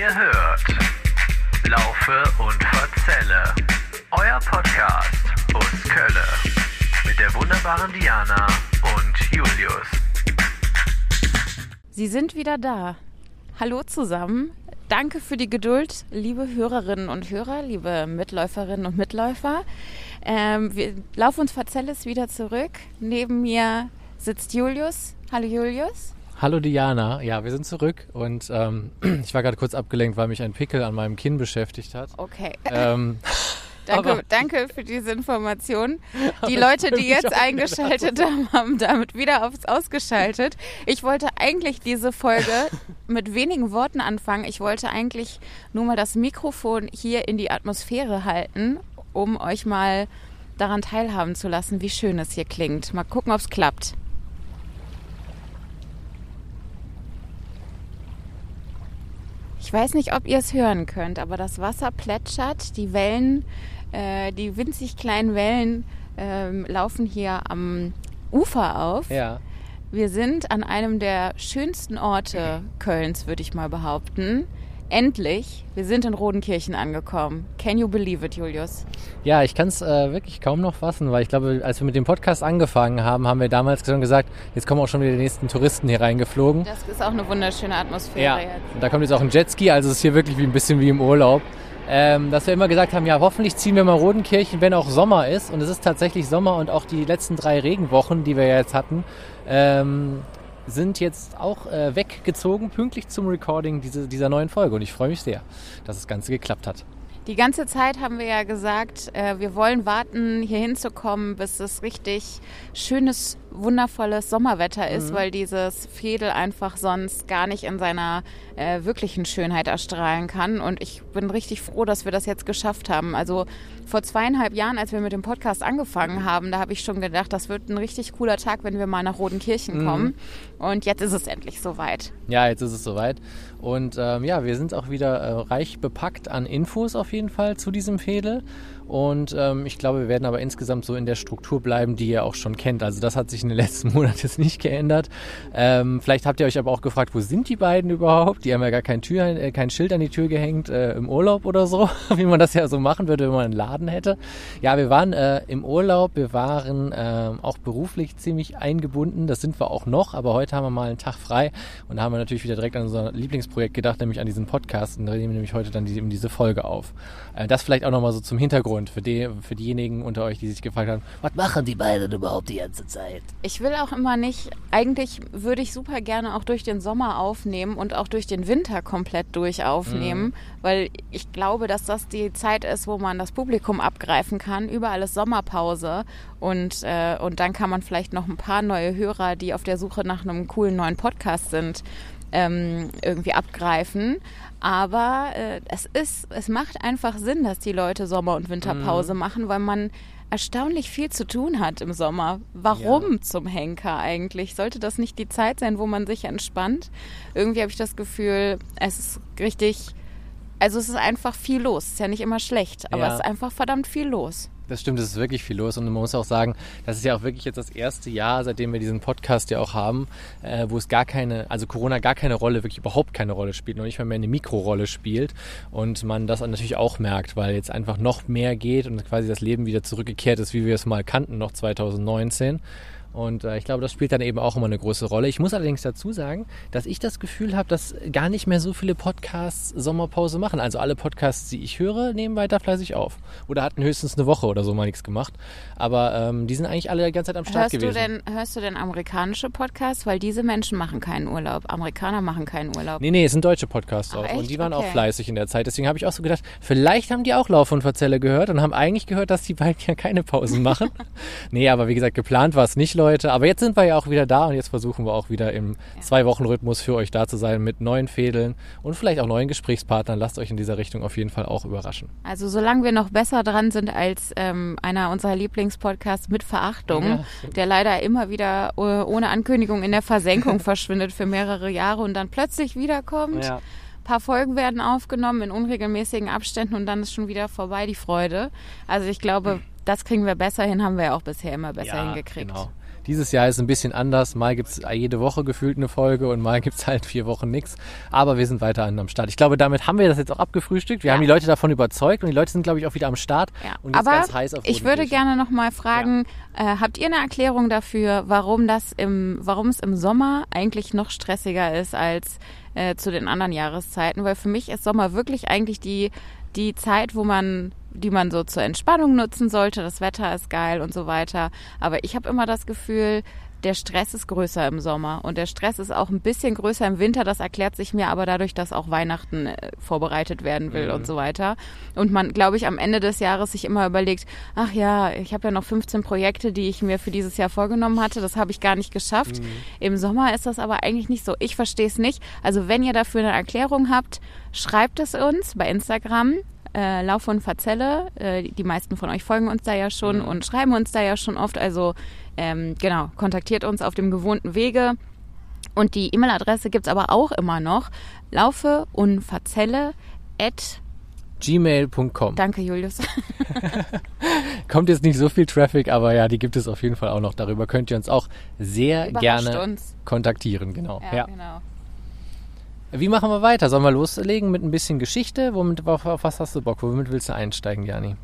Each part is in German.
Ihr hört Laufe und Verzelle, euer Podcast aus Kölle mit der wunderbaren Diana und Julius. Sie sind wieder da. Hallo zusammen. Danke für die Geduld, liebe Hörerinnen und Hörer, liebe Mitläuferinnen und Mitläufer. Ähm, wir, Lauf und Verzelle ist wieder zurück. Neben mir sitzt Julius. Hallo Julius. Hallo Diana, ja, wir sind zurück und ähm, ich war gerade kurz abgelenkt, weil mich ein Pickel an meinem Kinn beschäftigt hat. Okay. Ähm, Danke, danke für diese Information. Die Leute, die jetzt eingeschaltet haben, haben damit wieder aufs Ausgeschaltet. Ich wollte eigentlich diese Folge mit wenigen Worten anfangen. Ich wollte eigentlich nur mal das Mikrofon hier in die Atmosphäre halten, um euch mal daran teilhaben zu lassen, wie schön es hier klingt. Mal gucken, ob es klappt. Ich weiß nicht, ob ihr es hören könnt, aber das Wasser plätschert, die Wellen, äh, die winzig kleinen Wellen ähm, laufen hier am Ufer auf. ja, Wir sind an einem der schönsten Orte Kölns, würde ich mal behaupten. Endlich, wir sind in Rodenkirchen angekommen. Can you believe it, Julius? ja, ich kann es äh, wirklich kaum noch fassen, weil ich glaube, als wir mit dem Podcast angefangen haben, haben wir damals schon gesagt, jetzt kommen auch schon wieder die nächsten Touristen hier reingeflogen. Das ist auch eine wunderschöne Atmosphäre Ja, jetzt. und da kommt jetzt auch ein Jetski, also es ist hier wirklich wie ein bisschen wie im Urlaub. Ähm, dass wir immer gesagt haben, ja, hoffentlich ziehen wir mal Rodenkirchen, wenn auch Sommer ist. Und es ist tatsächlich Sommer und auch die letzten drei Regenwochen, die wir jetzt hatten, ähm, sind jetzt auch äh, weggezogen, pünktlich zum Recording diese, dieser neuen Folge. Und ich freue mich sehr, dass das Ganze geklappt hat. Die ganze Zeit haben wir ja gesagt, äh, wir wollen warten, hier hinzukommen, bis es richtig schönes, wundervolles Sommerwetter ist, weil dieses Fädel einfach sonst gar nicht in seiner äh, wirklichen Schönheit erstrahlen kann. Und ich bin richtig froh, dass wir das jetzt geschafft haben. Also vor zweieinhalb Jahren, als wir mit dem Podcast angefangen haben, da habe ich schon gedacht, das wird ein richtig cooler Tag, wenn wir mal nach Rodenkirchen kommen. Und jetzt ist es endlich soweit. Ja, jetzt ist es soweit. Und ähm, ja, wir sind auch wieder äh, reich bepackt an Infos auf jeden Fall zu diesem Fädel. Und ähm, ich glaube, wir werden aber insgesamt so in der Struktur bleiben, die ihr auch schon kennt. Also das hat sich in den letzten Monaten jetzt nicht geändert. Ähm, vielleicht habt ihr euch aber auch gefragt, wo sind die beiden überhaupt? Die haben ja gar kein, Tür, äh, kein Schild an die Tür gehängt äh, im Urlaub oder so, wie man das ja so machen würde, wenn man einen Laden hätte. Ja, wir waren äh, im Urlaub, wir waren äh, auch beruflich ziemlich eingebunden. Das sind wir auch noch, aber heute haben wir mal einen Tag frei und da haben wir natürlich wieder direkt an unser Lieblingsprojekt gedacht, nämlich an diesen Podcast und da nehmen wir nämlich heute dann die, eben diese Folge auf. Äh, das vielleicht auch nochmal so zum Hintergrund für, die, für diejenigen unter euch, die sich gefragt haben, was machen die beiden überhaupt die ganze Zeit? Ich will auch immer nicht, eigentlich würde ich super gerne auch durch den Sommer aufnehmen und auch durch den Winter komplett durch aufnehmen, weil ich glaube, dass das die Zeit ist, wo man das Publikum abgreifen kann. Überall ist Sommerpause und, äh, und dann kann man vielleicht noch ein paar neue Hörer, die auf der Suche nach einem coolen neuen Podcast sind, ähm, irgendwie abgreifen. Aber äh, es ist, es macht einfach Sinn, dass die Leute Sommer- und Winterpause machen, weil man erstaunlich viel zu tun hat im Sommer. Warum zum Henker eigentlich? Sollte das nicht die Zeit sein, wo man sich entspannt? Irgendwie habe ich das Gefühl, es ist richtig, also es ist einfach viel los. Es ist ja nicht immer schlecht, aber Ja. es ist einfach verdammt viel los. Das stimmt, es ist wirklich viel los und man muss auch sagen, das ist ja auch wirklich jetzt das erste Jahr, seitdem wir diesen Podcast ja auch haben, äh, wo es gar keine, also Corona gar keine Rolle, wirklich überhaupt keine Rolle spielt, noch nicht mal mehr eine Mikrorolle spielt und man das natürlich auch merkt, weil jetzt einfach noch mehr geht und quasi das Leben wieder zurückgekehrt ist, wie wir es mal kannten, noch 2019. Und äh, ich glaube, das spielt dann eben auch immer eine große Rolle. Ich muss allerdings dazu sagen, dass ich das Gefühl habe, dass gar nicht mehr so viele Podcasts Sommerpause machen. Also alle Podcasts, die ich höre, nehmen weiter fleißig auf. Oder hatten höchstens eine Woche oder so mal nichts gemacht. Aber ähm, die sind eigentlich alle die ganze Zeit am Start Hörst du, gewesen. denn, hörst du denn amerikanische Podcasts? Weil diese Menschen machen keinen Urlaub. Amerikaner machen keinen Urlaub. Nee, nee, es sind deutsche Podcasts Ach, auch. echt? Und die waren auch Okay. fleißig in der Zeit. Deswegen habe ich auch so gedacht, vielleicht haben die auch Lauf und Verzelle gehört und haben eigentlich gehört, dass die beiden ja keine Pausen machen. nee, aber wie gesagt, geplant war es nicht, Leute. Aber jetzt sind wir ja auch wieder da und jetzt versuchen wir auch wieder im Zwei-Wochen-Rhythmus für euch da zu sein mit neuen Fädeln und vielleicht auch neuen Gesprächspartnern. Lasst euch in dieser Richtung auf jeden Fall auch überraschen. Also solange wir noch besser dran sind als ähm, einer unserer Lieblingspodcasts mit Verachtung, Ja, der leider immer wieder äh, ohne Ankündigung in der Versenkung verschwindet für mehrere Jahre und dann plötzlich wiederkommt. Ja. Ein paar Folgen werden aufgenommen in unregelmäßigen Abständen und dann ist schon wieder vorbei die Freude. Also ich glaube, das kriegen wir besser hin, haben wir ja auch bisher immer besser hingekriegt. Genau. Dieses Jahr ist ein bisschen anders. Mal gibt es jede Woche gefühlt eine Folge und mal gibt es halt vier Wochen nichts. Aber wir sind weiterhin am Start. Ich glaube, damit haben wir das jetzt auch abgefrühstückt. Wir Ja. haben die Leute davon überzeugt und die Leute sind, glaube ich, auch wieder am Start. Ja. Und jetzt Aber ganz heiß auf ich würde gerne noch mal fragen, äh, habt ihr eine Erklärung dafür, warum das im, warum es im Sommer eigentlich noch stressiger ist als äh, zu den anderen Jahreszeiten? Weil für mich ist Sommer wirklich eigentlich die die Zeit, wo man die man so zur Entspannung nutzen sollte. Das Wetter ist geil und so weiter. Aber ich habe immer das Gefühl, der Stress ist größer im Sommer und der Stress ist auch ein bisschen größer im Winter. Das erklärt sich mir aber dadurch, dass auch Weihnachten äh, vorbereitet werden will und so weiter. Und man, glaube ich, am Ende des Jahres sich immer überlegt, ach ja, ich habe ja noch 15 Projekte, die ich mir für dieses Jahr vorgenommen hatte. Das habe ich gar nicht geschafft. Im Sommer ist das aber eigentlich nicht so. Ich verstehe es nicht. Also wenn ihr dafür eine Erklärung habt, schreibt es uns bei Instagram. Äh, Lauf und Verzelle. Äh, die meisten von euch folgen uns da ja schon und schreiben uns da ja schon oft. Also ähm, genau, kontaktiert uns auf dem gewohnten Wege. Und die E-Mail-Adresse gibt's aber auch immer noch. Laufe und Verzelle at, Gmail.com. danke Julius. Kommt jetzt nicht so viel Traffic, aber ja, die gibt es auf jeden Fall auch noch. Darüber könnt ihr uns auch sehr Überrascht gerne uns. kontaktieren. Genau. Ja, genau. Wie machen wir weiter? Sollen wir loslegen mit ein bisschen Geschichte? Womit, auf, auf was hast du Bock? Womit willst du einsteigen, Jani?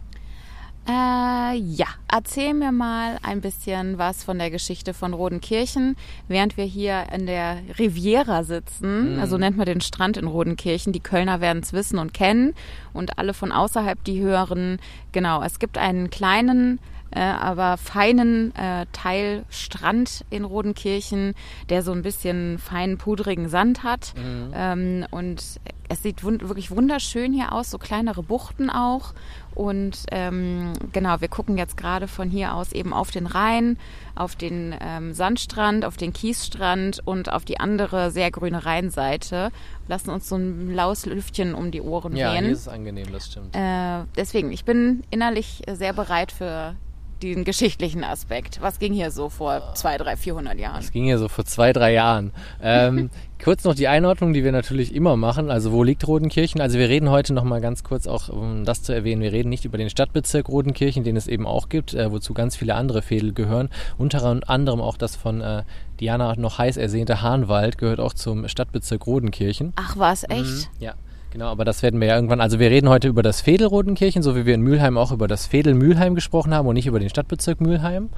Äh, ja, erzähl mir mal ein bisschen was von der Geschichte von Rodenkirchen, während wir hier in der Riviera sitzen. Also nennt man den Strand in Rodenkirchen. Die Kölner werden es wissen und kennen und alle von außerhalb, die hören. Genau, es gibt einen kleinen äh, aber feinen äh, Teil Strand in Rodenkirchen, der so ein bisschen feinen, pudrigen Sand hat. Ähm, und es sieht wund wirklich wunderschön hier aus, so kleinere Buchten auch. Und ähm, genau, wir gucken jetzt gerade von hier aus eben auf den Rhein, auf den ähm, Sandstrand, auf den Kiesstrand und auf die andere sehr grüne Rheinseite. Lassen uns so ein laues Lüftchen um die Ohren Ja, wehen. hier ist es angenehm, das stimmt. Äh, deswegen, ich bin innerlich sehr bereit für den geschichtlichen Aspekt. Was ging hier so vor zwei, drei, 400 Jahren? Das ging hier so vor zwei, drei Jahren. Ähm, kurz noch die Einordnung, die wir natürlich immer machen. Also wo liegt Rodenkirchen? Also wir reden heute noch mal ganz kurz auch, um das zu erwähnen, wir reden nicht über den Stadtbezirk Rodenkirchen, den es eben auch gibt, äh, wozu ganz viele andere Fädel gehören. Unter anderem auch das von äh, Diana noch heiß ersehnte Hahnwald gehört auch zum Stadtbezirk Rodenkirchen. Ach, was, echt? Ja, genau, aber das werden wir ja irgendwann. Also wir reden heute über das Fädel Rodenkirchen, so wie wir in Mülheim auch über das Fädel Mülheim gesprochen haben und nicht über den Stadtbezirk Mülheim.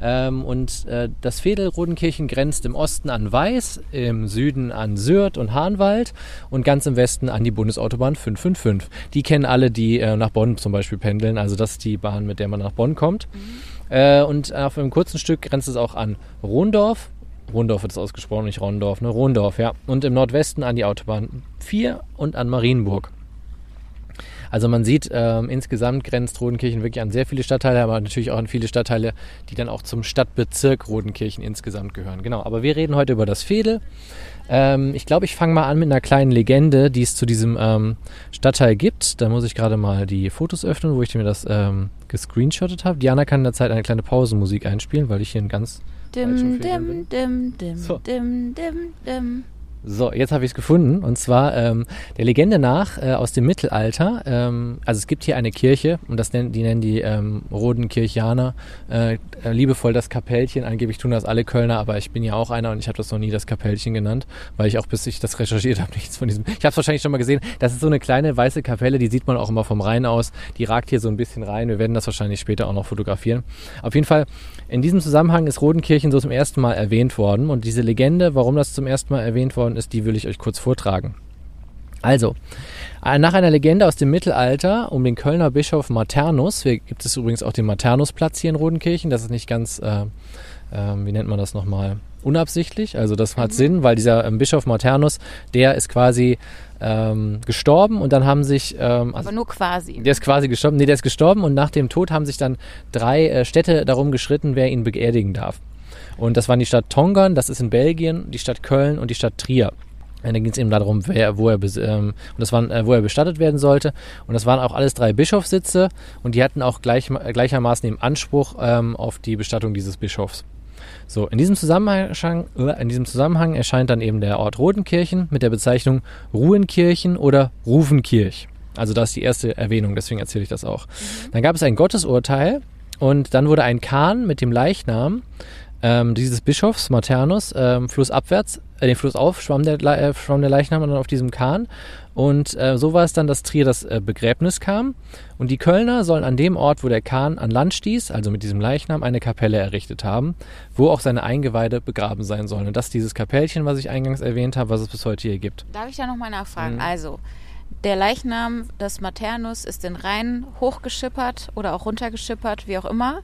Ähm, und äh, das Fädel Rodenkirchen grenzt im Osten an Weiß, im Süden an Sürth und Hahnwald und ganz im Westen an die Bundesautobahn 555. Die kennen alle, die äh, nach Bonn zum Beispiel pendeln. Also das ist die Bahn, mit der man nach Bonn kommt. Äh, und auf einem kurzen Stück grenzt es auch an Rondorf. Rondorf wird es ausgesprochen, nicht Rondorf, ne? Rondorf, ja. Und im Nordwesten an die Autobahn 4 und an Marienburg. Also man sieht, ähm, insgesamt grenzt Rodenkirchen wirklich an sehr viele Stadtteile, aber natürlich auch an viele Stadtteile, die dann auch zum Stadtbezirk Rodenkirchen insgesamt gehören. Genau, aber wir reden heute über das Fädel. Ähm, ich glaube, ich fange mal an mit einer kleinen Legende, die es zu diesem ähm, Stadtteil gibt. Da muss ich gerade mal die Fotos öffnen, wo ich mir das ähm, gescreenshottet habe. Diana kann in der Zeit eine kleine Pausenmusik einspielen, weil ich hier ein ganz Dim, dim, dim, dim, So. dim, dim, dim. So, jetzt habe ich es gefunden. Und zwar ähm, der Legende nach äh, aus dem Mittelalter. Ähm, also es gibt hier eine Kirche und das nennen, die nennen die ähm, Rodenkirchianer äh, äh, liebevoll das Kapellchen. Angeblich tun das alle Kölner, aber ich bin ja auch einer und ich habe das noch nie das Kapellchen genannt, weil ich auch bis ich das recherchiert habe nichts von diesem. Ich habe es wahrscheinlich schon mal gesehen. Das ist so eine kleine weiße Kapelle, die sieht man auch immer vom Rhein aus. Die ragt hier so ein bisschen rein. Wir werden das wahrscheinlich später auch noch fotografieren. Auf jeden Fall in diesem Zusammenhang ist Rodenkirchen so zum ersten Mal erwähnt worden und diese Legende, warum das zum ersten Mal erwähnt worden ist, die will ich euch kurz vortragen. Also, äh, nach einer Legende aus dem Mittelalter um den Kölner Bischof Maternus, hier gibt es übrigens auch den Maternusplatz hier in Rodenkirchen, das ist nicht ganz, äh, äh, wie nennt man das nochmal, unabsichtlich, also das hat Sinn, weil dieser ähm, Bischof Maternus, der ist quasi ähm, gestorben und dann haben sich, ähm, also Aber nur quasi. der ist quasi gestorben. Nee, der ist gestorben und nach dem Tod haben sich dann drei äh, Städte darum geschritten, wer ihn beerdigen darf. Und das waren die Stadt Tongern, das ist in Belgien, die Stadt Köln und die Stadt Trier. Und dann ging es eben darum, wer, wo, er, ähm, und das waren, äh, wo er bestattet werden sollte. Und das waren auch alles drei Bischofssitze und die hatten auch gleich, gleichermaßen den Anspruch ähm, auf die Bestattung dieses Bischofs. So, in diesem, Zusammenhang, äh, in diesem Zusammenhang erscheint dann eben der Ort Rodenkirchen mit der Bezeichnung Ruhenkirchen oder Rufenkirch. Also das ist die erste Erwähnung, deswegen erzähle ich das auch. Dann gab es ein Gottesurteil und dann wurde ein Kahn mit dem Leichnam ähm, dieses Bischofs Maternus ähm, flussabwärts, äh, den Fluss auf, schwamm der, äh, schwamm der Leichnam dann auf diesem Kahn. Und äh, so war es dann, dass Trier das äh, Begräbnis kam. Und die Kölner sollen an dem Ort, wo der Kahn an Land stieß, also mit diesem Leichnam, eine Kapelle errichtet haben, wo auch seine Eingeweide begraben sein sollen. Und das ist dieses Kapellchen, was ich eingangs erwähnt habe, was es bis heute hier gibt. Darf ich da nochmal nachfragen? Mhm. Also, der Leichnam des Maternus ist den Rhein hochgeschippert oder auch runtergeschippert, wie auch immer.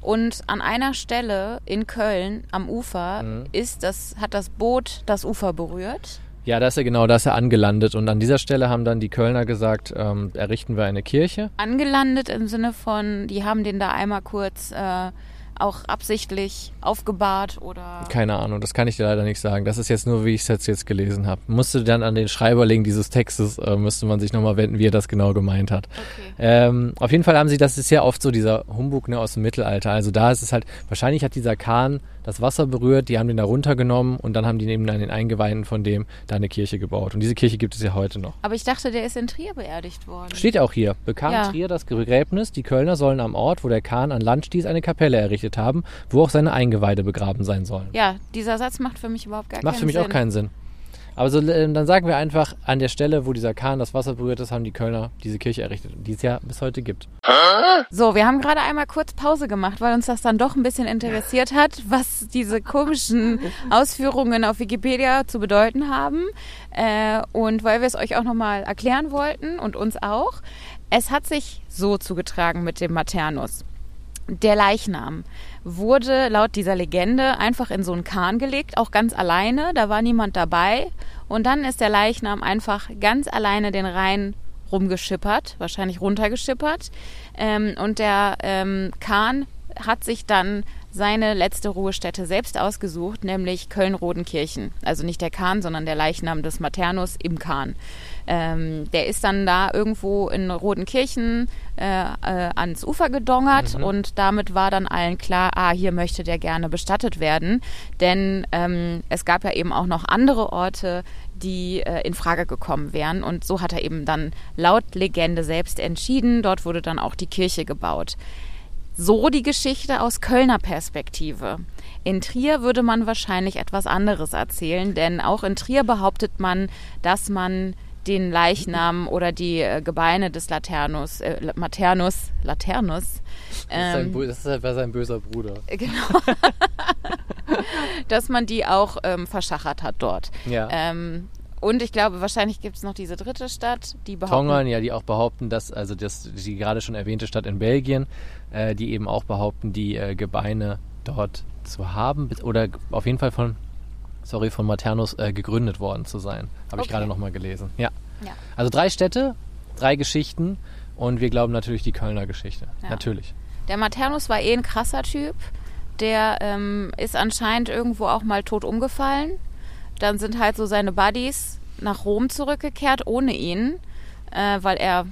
Und an einer Stelle in Köln am Ufer Mhm. ist das, hat das Boot das Ufer berührt. Ja, da ist er genau, da ist er angelandet. Und an dieser Stelle haben dann die Kölner gesagt, ähm, errichten wir eine Kirche. Angelandet im Sinne von, die haben den da einmal kurz äh, auch absichtlich aufgebahrt oder. Keine Ahnung, das kann ich dir leider nicht sagen. Das ist jetzt nur, wie ich es jetzt, jetzt gelesen habe. Musste dann an den Schreiberling dieses Textes, äh, müsste man sich nochmal wenden, wie er das genau gemeint hat. Okay. Ähm, auf jeden Fall haben sie, das ist ja oft so dieser Humbug ne, aus dem Mittelalter. Also da ist es halt, wahrscheinlich hat dieser Kahn das Wasser berührt, die haben den da runtergenommen und dann haben die neben an den Eingeweiden von dem da eine Kirche gebaut. Und diese Kirche gibt es ja heute noch. Aber ich dachte, der ist in Trier beerdigt worden. Steht auch hier, bekam Ja. Trier das Begräbnis, die Kölner sollen am Ort, wo der Kahn an Land stieß, eine Kapelle errichtet haben, wo auch seine Eingeweide begraben sein sollen. Ja, dieser Satz macht für mich überhaupt gar Macht keinen für mich Sinn. auch keinen Sinn. Aber so, äh, dann sagen wir einfach, an der Stelle, wo dieser Kahn das Wasser berührt ist, haben die Kölner diese Kirche errichtet, die es ja bis heute gibt. So, wir haben gerade einmal kurz Pause gemacht, weil uns das dann doch ein bisschen interessiert hat, was diese komischen Ausführungen auf Wikipedia zu bedeuten haben. Äh, und weil wir es euch auch nochmal erklären wollten und uns auch. Es hat sich so zugetragen mit dem Maternus. Der Leichnam wurde laut dieser Legende einfach in so einen Kahn gelegt, auch ganz alleine, da war niemand dabei. Und dann ist der Leichnam einfach ganz alleine den Rhein rumgeschippert, wahrscheinlich runtergeschippert. Ähm, und der ähm, Kahn hat sich dann seine letzte Ruhestätte selbst ausgesucht, nämlich Köln-Rodenkirchen. Also nicht der Kahn, sondern der Leichnam des Maternus im Kahn. Ähm, der ist dann da irgendwo in Rodenkirchen äh, äh, ans Ufer gedongert und damit war dann allen klar, ah, hier möchte der gerne bestattet werden. Denn ähm, es gab ja eben auch noch andere Orte, die äh, in Frage gekommen wären. Und so hat er eben dann laut Legende selbst entschieden. Dort wurde dann auch die Kirche gebaut. So die Geschichte aus Kölner Perspektive. In Trier würde man wahrscheinlich etwas anderes erzählen, denn auch in Trier behauptet man, dass man den Leichnam oder die äh, Gebeine des Laternus, äh, Maternus, Laternus, Das ist, ähm, sein, das ist halt sein böser Bruder. genau, dass man die auch ähm, verschachert hat dort. Ja. Ähm, und ich glaube, wahrscheinlich gibt es noch diese dritte Stadt, die behaupten, Tongern, ja, die auch behaupten, dass, also das, die gerade schon erwähnte Stadt in Belgien, äh, die eben auch behaupten, die äh, Gebeine dort zu haben oder auf jeden Fall von, sorry, von Maternus äh, gegründet worden zu sein. Habe ich Okay. gerade nochmal gelesen. Ja. Ja. Also drei Städte, drei Geschichten und wir glauben natürlich die Kölner Geschichte. Ja. Natürlich. Der Maternus war eh ein krasser Typ. Der ähm, ist anscheinend irgendwo auch mal tot umgefallen. Dann sind halt so seine Buddies nach Rom zurückgekehrt ohne ihn, äh, weil er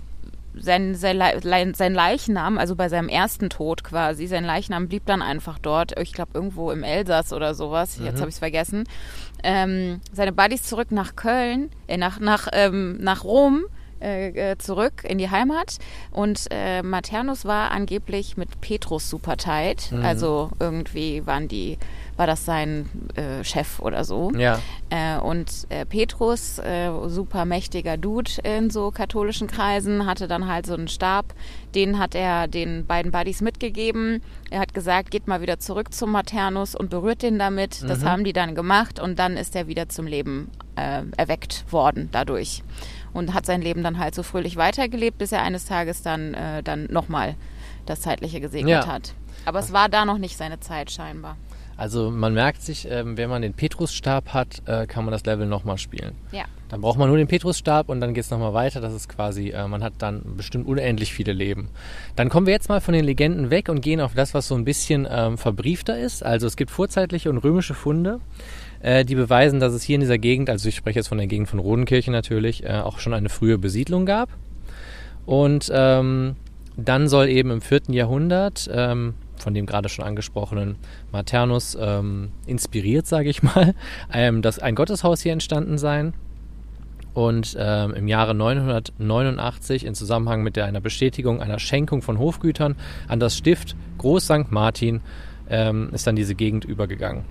sein, sein, sein Leichnam, also bei seinem ersten Tod quasi, sein Leichnam blieb dann einfach dort. Ich glaube irgendwo im Elsass oder sowas. Jetzt habe ich es vergessen. Ähm, seine Buddies zurück nach Köln, äh, nach, nach, ähm, nach Rom äh, äh, zurück in die Heimat. Und äh, Maternus war angeblich mit Petrus super tight. Also irgendwie waren die, war das sein äh, Chef oder so. Ja. Äh, und äh, Petrus, äh, super mächtiger Dude in so katholischen Kreisen, hatte dann halt so einen Stab. Den hat er den beiden Buddies mitgegeben. Er hat gesagt, geht mal wieder zurück zum Maternus und berührt den damit. Das haben die dann gemacht und dann ist er wieder zum Leben äh, erweckt worden dadurch. Und hat sein Leben dann halt so fröhlich weitergelebt, bis er eines Tages dann, äh, dann nochmal das Zeitliche gesegnet Ja. hat. Aber es war da noch nicht seine Zeit scheinbar. Also man merkt sich, ähm, wenn man den Petrusstab hat, äh, kann man das Level nochmal spielen. Ja. Dann braucht man nur den Petrusstab und dann geht es nochmal weiter. Das ist quasi, äh, man hat dann bestimmt unendlich viele Leben. Dann kommen wir jetzt mal von den Legenden weg und gehen auf das, was so ein bisschen ähm, verbriefter ist. Also es gibt vorzeitliche und römische Funde, äh, die beweisen, dass es hier in dieser Gegend, also ich spreche jetzt von der Gegend von Rodenkirchen natürlich, äh, auch schon eine frühe Besiedlung gab. Und ähm, dann soll eben im vierten Jahrhundert ähm, von dem gerade schon angesprochenen Maternus ähm, inspiriert, sage ich mal, ähm, dass ein Gotteshaus hier entstanden sein. Und ähm, im Jahre 989 in Zusammenhang mit der, einer Bestätigung einer Schenkung von Hofgütern an das Stift Groß St. Martin ähm, ist dann diese Gegend übergegangen.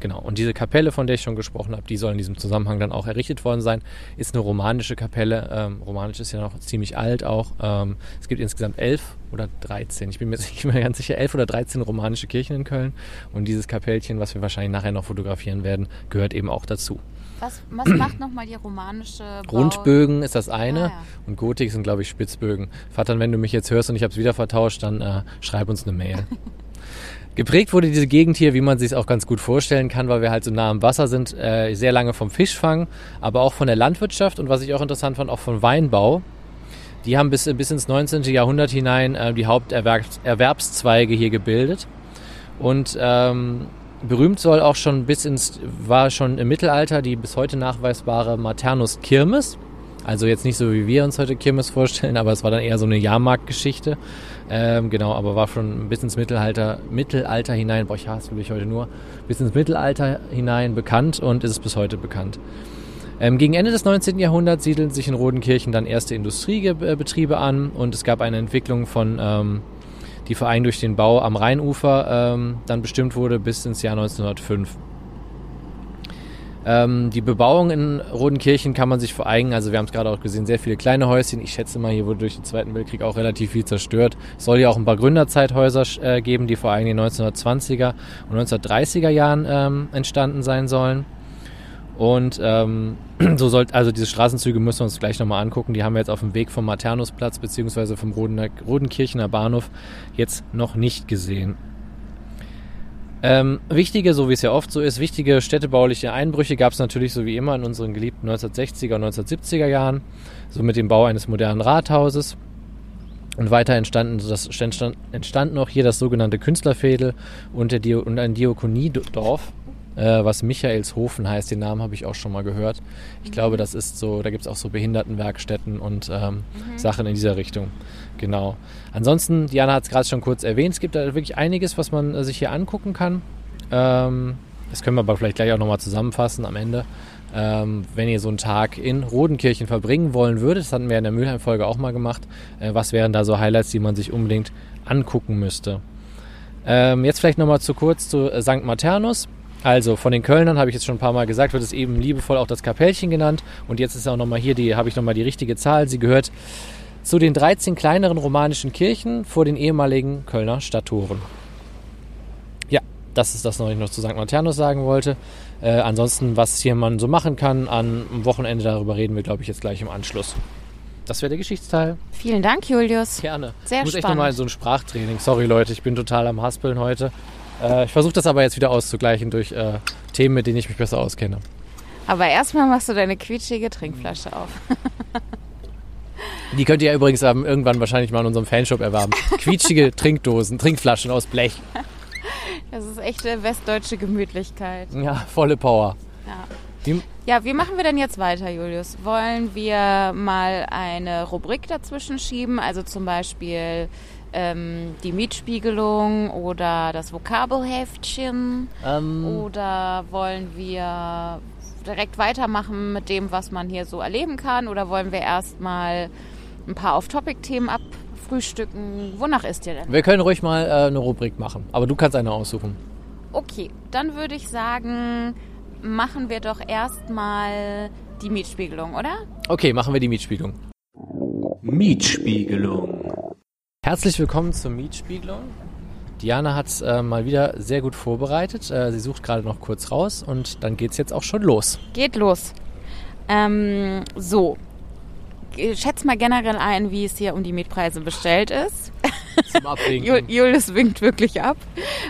Genau. Und diese Kapelle, von der ich schon gesprochen habe, die soll in diesem Zusammenhang dann auch errichtet worden sein, ist eine romanische Kapelle. Ähm, romanisch ist ja noch ziemlich alt auch. Ähm, es gibt insgesamt elf oder 13, ich bin mir nicht mehr ganz sicher, elf oder 13 romanische Kirchen in Köln. Und dieses Kapellchen, was wir wahrscheinlich nachher noch fotografieren werden, gehört eben auch dazu. Was, was macht nochmal die romanische Bau Rundbögen ist das eine Ah, ja. und Gotik sind, glaube ich, Spitzbögen. Vater, wenn du mich jetzt hörst und ich habe es wieder vertauscht, dann äh, schreib uns eine Mail. Geprägt wurde diese Gegend hier, wie man sich auch ganz gut vorstellen kann, weil wir halt so nah am Wasser sind, äh, sehr lange vom Fischfang, aber auch von der Landwirtschaft und was ich auch interessant fand, auch von Weinbau. Die haben bis, bis ins 19. Jahrhundert hinein äh, die Haupterwerbszweige hier gebildet. Und ähm, berühmt soll auch schon bis ins, war schon im Mittelalter die bis heute nachweisbare Maternus Kirmes. Also jetzt nicht so, wie wir uns heute Kirmes vorstellen, aber es war dann eher so eine Jahrmarktgeschichte. Ähm, genau, aber war schon bis ins Mittelalter, Mittelalter hinein, boah, ich hasse mich heute nur, bis ins Mittelalter hinein bekannt und ist es bis heute bekannt. Ähm, gegen Ende des 19. Jahrhunderts siedelten sich in Rodenkirchen dann erste Industriebetriebe an und es gab eine Entwicklung von, ähm, die vor allem durch den Bau am Rheinufer ähm, dann bestimmt wurde bis ins Jahr 1905. Ähm, die Bebauung in Rodenkirchen kann man sich vor Augen, also wir haben es gerade auch gesehen, sehr viele kleine Häuschen. Ich schätze mal, hier wurde durch den Zweiten Weltkrieg auch relativ viel zerstört. Es soll ja auch ein paar Gründerzeithäuser äh, geben, die vor allem in den 1920er und 1930er Jahren ähm, entstanden sein sollen. Und ähm, so sollte, also diese Straßenzüge müssen wir uns gleich nochmal angucken. Die haben wir jetzt auf dem Weg vom Maternusplatz beziehungsweise vom Rodener, Rodenkirchener Bahnhof jetzt noch nicht gesehen. Ähm, wichtige, so wie es ja oft so ist, wichtige städtebauliche Einbrüche gab es natürlich so wie immer in unseren geliebten 1960er und 1970er Jahren, so mit dem Bau eines modernen Rathauses. Und weiter entstanden, das entstand, entstand noch hier das sogenannte Künstlerfädel und, der Dio, und ein Diakoniedorf, äh, was Michaelshofen heißt. Den Namen habe ich auch schon mal gehört. Ich glaube, das ist so, da gibt es auch so Behindertenwerkstätten und ähm, Sachen in dieser Richtung. Genau. Ansonsten, Diana hat es gerade schon kurz erwähnt, es gibt da wirklich einiges, was man äh, sich hier angucken kann. Ähm, das können wir aber vielleicht gleich auch nochmal zusammenfassen am Ende. Ähm, wenn ihr so einen Tag in Rodenkirchen verbringen wollen würdet, das hatten wir in der Mülheim-Folge auch mal gemacht, äh, was wären da so Highlights, die man sich unbedingt angucken müsste? Ähm, jetzt vielleicht nochmal zu kurz zu äh, St. Maternus. Also von den Kölnern habe ich jetzt schon ein paar Mal gesagt, wird es eben liebevoll auch das Kapellchen genannt. Und jetzt ist auch nochmal hier die, habe ich nochmal die richtige Zahl. Sie gehört zu den 13 kleineren romanischen Kirchen vor den ehemaligen Kölner Stadttoren. Ja, das ist das, was ich noch zu St. Maternus sagen wollte. Äh, ansonsten, was hier man so machen kann an, am Wochenende, darüber reden wir, glaube ich, jetzt gleich im Anschluss. Das wäre der Geschichtsteil. Vielen Dank, Julius. Gerne. Sehr ich muss echt spannend. nochmal so ein Sprachtraining. Sorry, Leute, ich bin total am Haspeln heute. Äh, ich versuche das aber jetzt wieder auszugleichen durch äh, Themen, mit denen ich mich besser auskenne. Aber erstmal machst du deine quietschige Trinkflasche auf. Die könnt ihr ja übrigens ähm, irgendwann wahrscheinlich mal in unserem Fanshop erwerben. Quietschige Trinkdosen, Trinkflaschen aus Blech. Das ist echte westdeutsche Gemütlichkeit. Ja, volle Power. Ja. Die, Ja, wie machen wir denn jetzt weiter, Julius? Wollen wir mal eine Rubrik dazwischen schieben? Also zum Beispiel ähm, die Mietspiegelung oder das Vokabelheftchen? ähm, Oder wollen wir direkt weitermachen mit dem, was man hier so erleben kann? Oder wollen wir erstmal ein paar Off-Topic-Themen abfrühstücken? Wonach ist dir denn? wir können ruhig mal äh, eine Rubrik machen, aber du kannst eine aussuchen. Okay, dann würde ich sagen, machen wir doch erstmal die Mietspiegelung, oder? Okay, machen wir die Mietspiegelung. Mietspiegelung. Herzlich willkommen zur Mietspiegelung. Diana hat es äh, mal wieder sehr gut vorbereitet. Äh, sie sucht gerade noch kurz raus und dann geht es jetzt auch schon los. Geht los. Ähm, so. Schätz mal generell ein, wie es hier um die Mietpreise bestellt ist. Zum Abwinken. Julius winkt wirklich ab.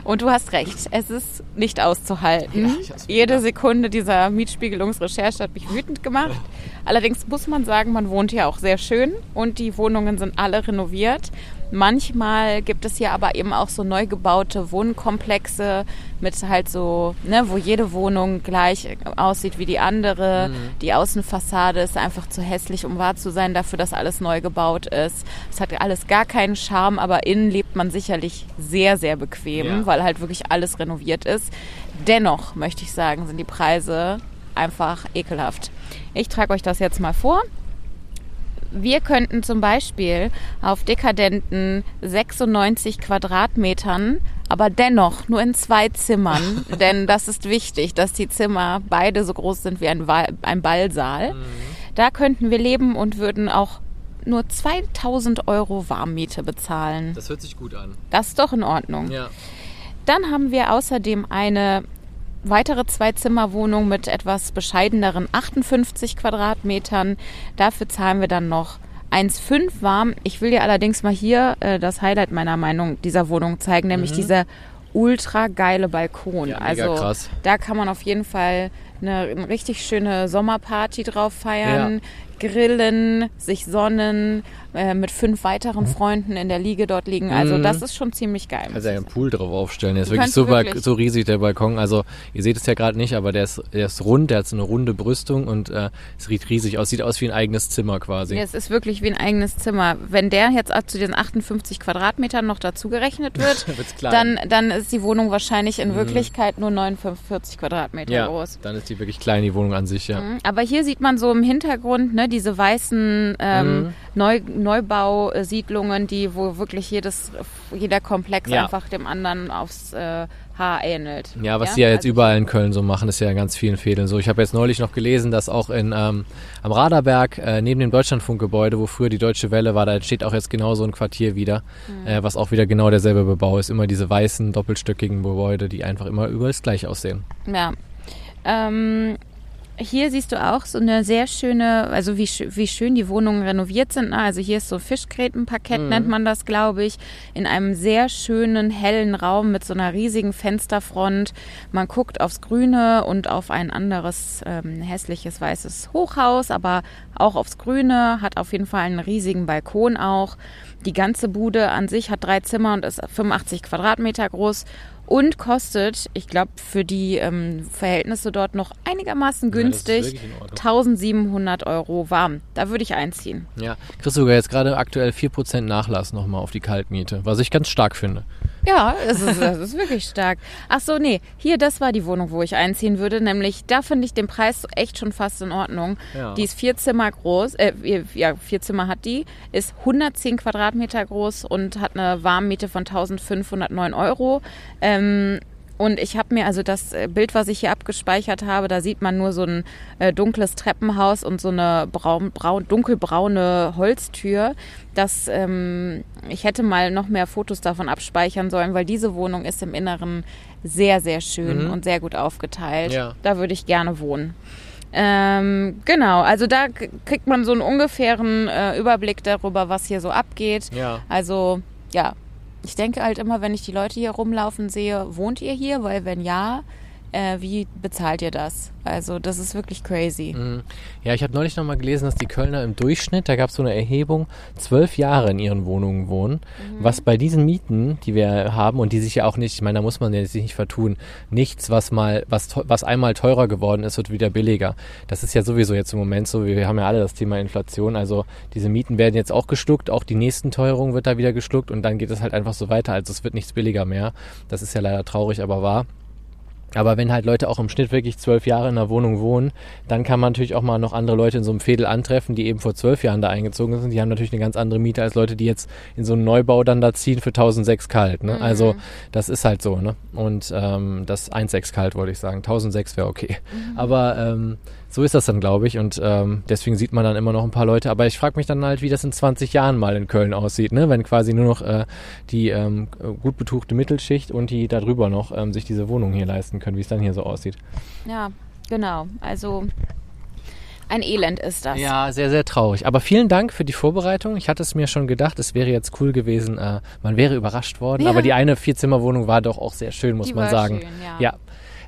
Und du hast recht, es ist nicht auszuhalten. Ja, Jede. Sekunde dieser Mietspiegelungsrecherche hat mich wütend gemacht. Allerdings muss man sagen, man wohnt hier auch sehr schön und die Wohnungen sind alle renoviert. Manchmal gibt es hier aber eben auch so neu gebaute Wohnkomplexe mit halt so, ne, wo jede Wohnung gleich aussieht wie die andere. Die Außenfassade ist einfach zu hässlich, um wahr zu sein, dafür, dass alles neu gebaut ist. Es hat alles gar keinen Charme, aber innen lebt man sicherlich sehr, sehr bequem, Ja. weil halt wirklich alles renoviert ist. Dennoch möchte ich sagen, sind die Preise einfach ekelhaft. Ich trage euch das jetzt mal vor. Wir könnten zum Beispiel auf dekadenten 96 Quadratmetern aber dennoch nur in zwei Zimmern, denn das ist wichtig, dass die Zimmer beide so groß sind wie ein, ein Ballsaal. Da könnten wir leben und würden auch nur 2000 Euro Warmmiete bezahlen. Das hört sich gut an. Das ist doch in Ordnung. Ja. Dann haben wir außerdem eine weitere Zwei-Zimmer-Wohnung mit etwas bescheideneren 58 Quadratmetern. Dafür zahlen wir dann noch 1,5 warm. Ich will dir allerdings mal hier äh, das Highlight meiner Meinung dieser Wohnung zeigen, nämlich dieser ultra geile Balkon. Mhm. Ja, also krass. da kann man auf jeden Fall eine, eine richtig schöne Sommerparty drauf feiern. Grillen, sich sonnen, äh, mit fünf weiteren Freunden in der Liege dort liegen. Also Mhm. das ist schon ziemlich geil. Kannst ja einen Pool drauf aufstellen. Der ist wirklich so, wirklich- so riesig, der Balkon. Also, ihr seht es ja gerade nicht, aber der ist, der ist rund, der hat so eine runde Brüstung und äh, es sieht riesig aus. Sieht aus wie ein eigenes Zimmer quasi. Ja, es ist wirklich wie ein eigenes Zimmer. Wenn der jetzt zu diesen 58 Quadratmetern noch dazu gerechnet wird, dann, dann ist die Wohnung wahrscheinlich in Wirklichkeit nur 49 Quadratmeter ja, groß. dann ist die wirklich klein, die Wohnung an sich, ja. Mhm. Aber hier sieht man so im Hintergrund ne, diese weißen ähm, Mhm. Neu Neubausiedlungen, die wo wirklich jedes, jeder Komplex Ja. einfach dem anderen aufs äh, Haar ähnelt. Ja, was die ja jetzt Also- überall in Köln so machen, ist ja in ganz vielen Fädeln so. Ich habe jetzt neulich noch gelesen, dass auch in ähm, am Raderberg äh, neben dem Deutschlandfunkgebäude, wo früher die Deutsche Welle war, da entsteht auch jetzt genau so ein Quartier wieder, äh, was auch wieder genau derselbe Bebau ist. Immer diese weißen, doppelstöckigen Gebäude, die einfach immer überall gleich aussehen. Ja. Ähm, hier siehst du auch so eine sehr schöne, also wie, wie schön die Wohnungen renoviert sind. ne? Also hier ist so Fischgrätenparkett, nennt man das, glaube ich, in einem sehr schönen, hellen Raum mit so einer riesigen Fensterfront. Man guckt aufs Grüne und auf ein anderes ähm, hässliches weißes Hochhaus, aber auch aufs Grüne, hat auf jeden Fall einen riesigen Balkon auch. Die ganze Bude an sich hat drei Zimmer und ist 85 Quadratmeter groß und kostet, ich glaube, für die ähm, Verhältnisse dort noch einigermaßen Ja, günstig, Ordnung. 1700 Euro warm. Da würde ich einziehen. Ja, kriegst sogar jetzt gerade aktuell 4% Nachlass nochmal auf die Kaltmiete, was ich ganz stark finde. Ja, es ist, das ist wirklich stark. Ach so, nee, hier, das war die Wohnung, wo ich einziehen würde. Nämlich, da finde ich den Preis echt schon fast in Ordnung. Ja. Die ist vier Zimmer groß, äh, ja, vier Zimmer hat die, ist 110 Quadratmeter groß und hat eine Warmmiete von 1509 Euro. Ähm, und ich habe mir also das äh, Bild, was ich hier abgespeichert habe, da sieht man nur so ein äh, dunkles Treppenhaus und so eine braun, braun, dunkelbraune Holztür. Das, ähm, ich hätte mal noch mehr Fotos davon abspeichern sollen, weil diese Wohnung ist im Inneren sehr, sehr schön Mhm. und sehr gut aufgeteilt. Ja. Da würde ich gerne wohnen. Ähm, genau, also da kriegt man so einen ungefähren äh, Überblick darüber, was hier so abgeht. Ja. Also, ja, ich denke halt immer, wenn ich die Leute hier rumlaufen sehe, wohnt ihr hier? Weil wenn ja, äh, wie bezahlt ihr das? Also, das ist wirklich crazy. Mhm. Ja, ich habe neulich nochmal gelesen, dass die Kölner im Durchschnitt, da gab es so eine Erhebung, zwölf Jahre in ihren Wohnungen wohnen. Was bei diesen Mieten, die wir haben und die sich ja auch nicht, ich meine, da muss man ja sich nicht vertun, nichts, was mal, was, was einmal teurer geworden ist, wird wieder billiger. Das ist ja sowieso jetzt im Moment so, wir haben ja alle das Thema Inflation, also diese Mieten werden jetzt auch geschluckt, auch die nächsten Teuerungen wird da wieder geschluckt und dann geht es halt einfach so weiter, also es wird nichts billiger mehr. Das ist ja leider traurig, aber wahr. Aber wenn halt Leute auch im Schnitt wirklich zwölf Jahre in einer Wohnung wohnen, dann kann man natürlich auch mal noch andere Leute in so einem Fädel antreffen, die eben vor zwölf Jahren da eingezogen sind. Die haben natürlich eine ganz andere Miete als Leute, die jetzt in so einen Neubau dann da ziehen für 1006 kalt. Ne? Also das ist halt so. Ne? Und ähm, das 1,6 kalt wollte ich sagen. 1006 wäre okay. Aber ähm, so ist das dann, glaube ich. Und ähm, deswegen sieht man dann immer noch ein paar Leute. Aber ich frage mich dann halt, wie das in 20 Jahren mal in Köln aussieht, ne? wenn quasi nur noch äh, die ähm, gut betuchte Mittelschicht und die darüber noch ähm, sich diese Wohnung hier leisten können, wie es dann hier so aussieht. Ja, genau. Also, ein Elend ist das. Ja, sehr, sehr traurig. Aber vielen Dank für die Vorbereitung. Ich hatte es mir schon gedacht, es wäre jetzt cool gewesen. Äh, man wäre überrascht worden. Ja. Aber die eine Vierzimmerwohnung war doch auch sehr schön, muss Die man sagen. schön, ja. ja.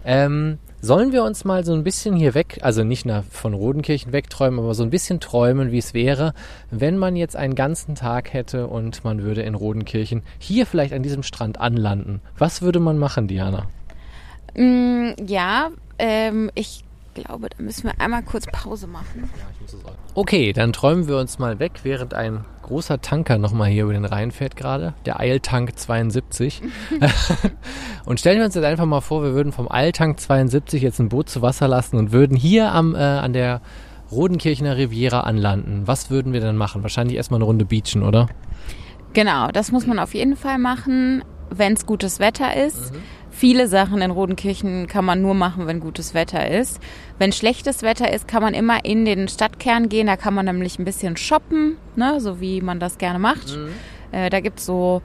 Ähm, sollen wir uns mal so ein bisschen hier weg, also nicht nach, von Rodenkirchen wegträumen, aber so ein bisschen träumen, wie es wäre, wenn man jetzt einen ganzen Tag hätte und man würde in Rodenkirchen hier vielleicht an diesem Strand anlanden. Was würde man machen, Diana? Mm, ja, ähm, ich glaube, da müssen wir einmal kurz Pause machen. Okay, dann träumen wir uns mal weg, während ein großer Tanker nochmal hier über den Rhein fährt gerade, der Eiltank 72. und stellen wir uns jetzt einfach mal vor, wir würden vom Eiltank 72 jetzt ein Boot zu Wasser lassen und würden hier am, äh, an der Rodenkirchener Riviera anlanden. Was würden wir dann machen? Wahrscheinlich erstmal eine Runde beachen, oder? Genau, das muss man auf jeden Fall machen. wenn es gutes Wetter ist. Mhm. Viele Sachen in Rodenkirchen kann man nur machen, wenn gutes Wetter ist. Wenn schlechtes Wetter ist, kann man immer in den Stadtkern gehen. Da kann man nämlich ein bisschen shoppen, ne? so wie man das gerne macht. Mhm. Äh, da gibt's so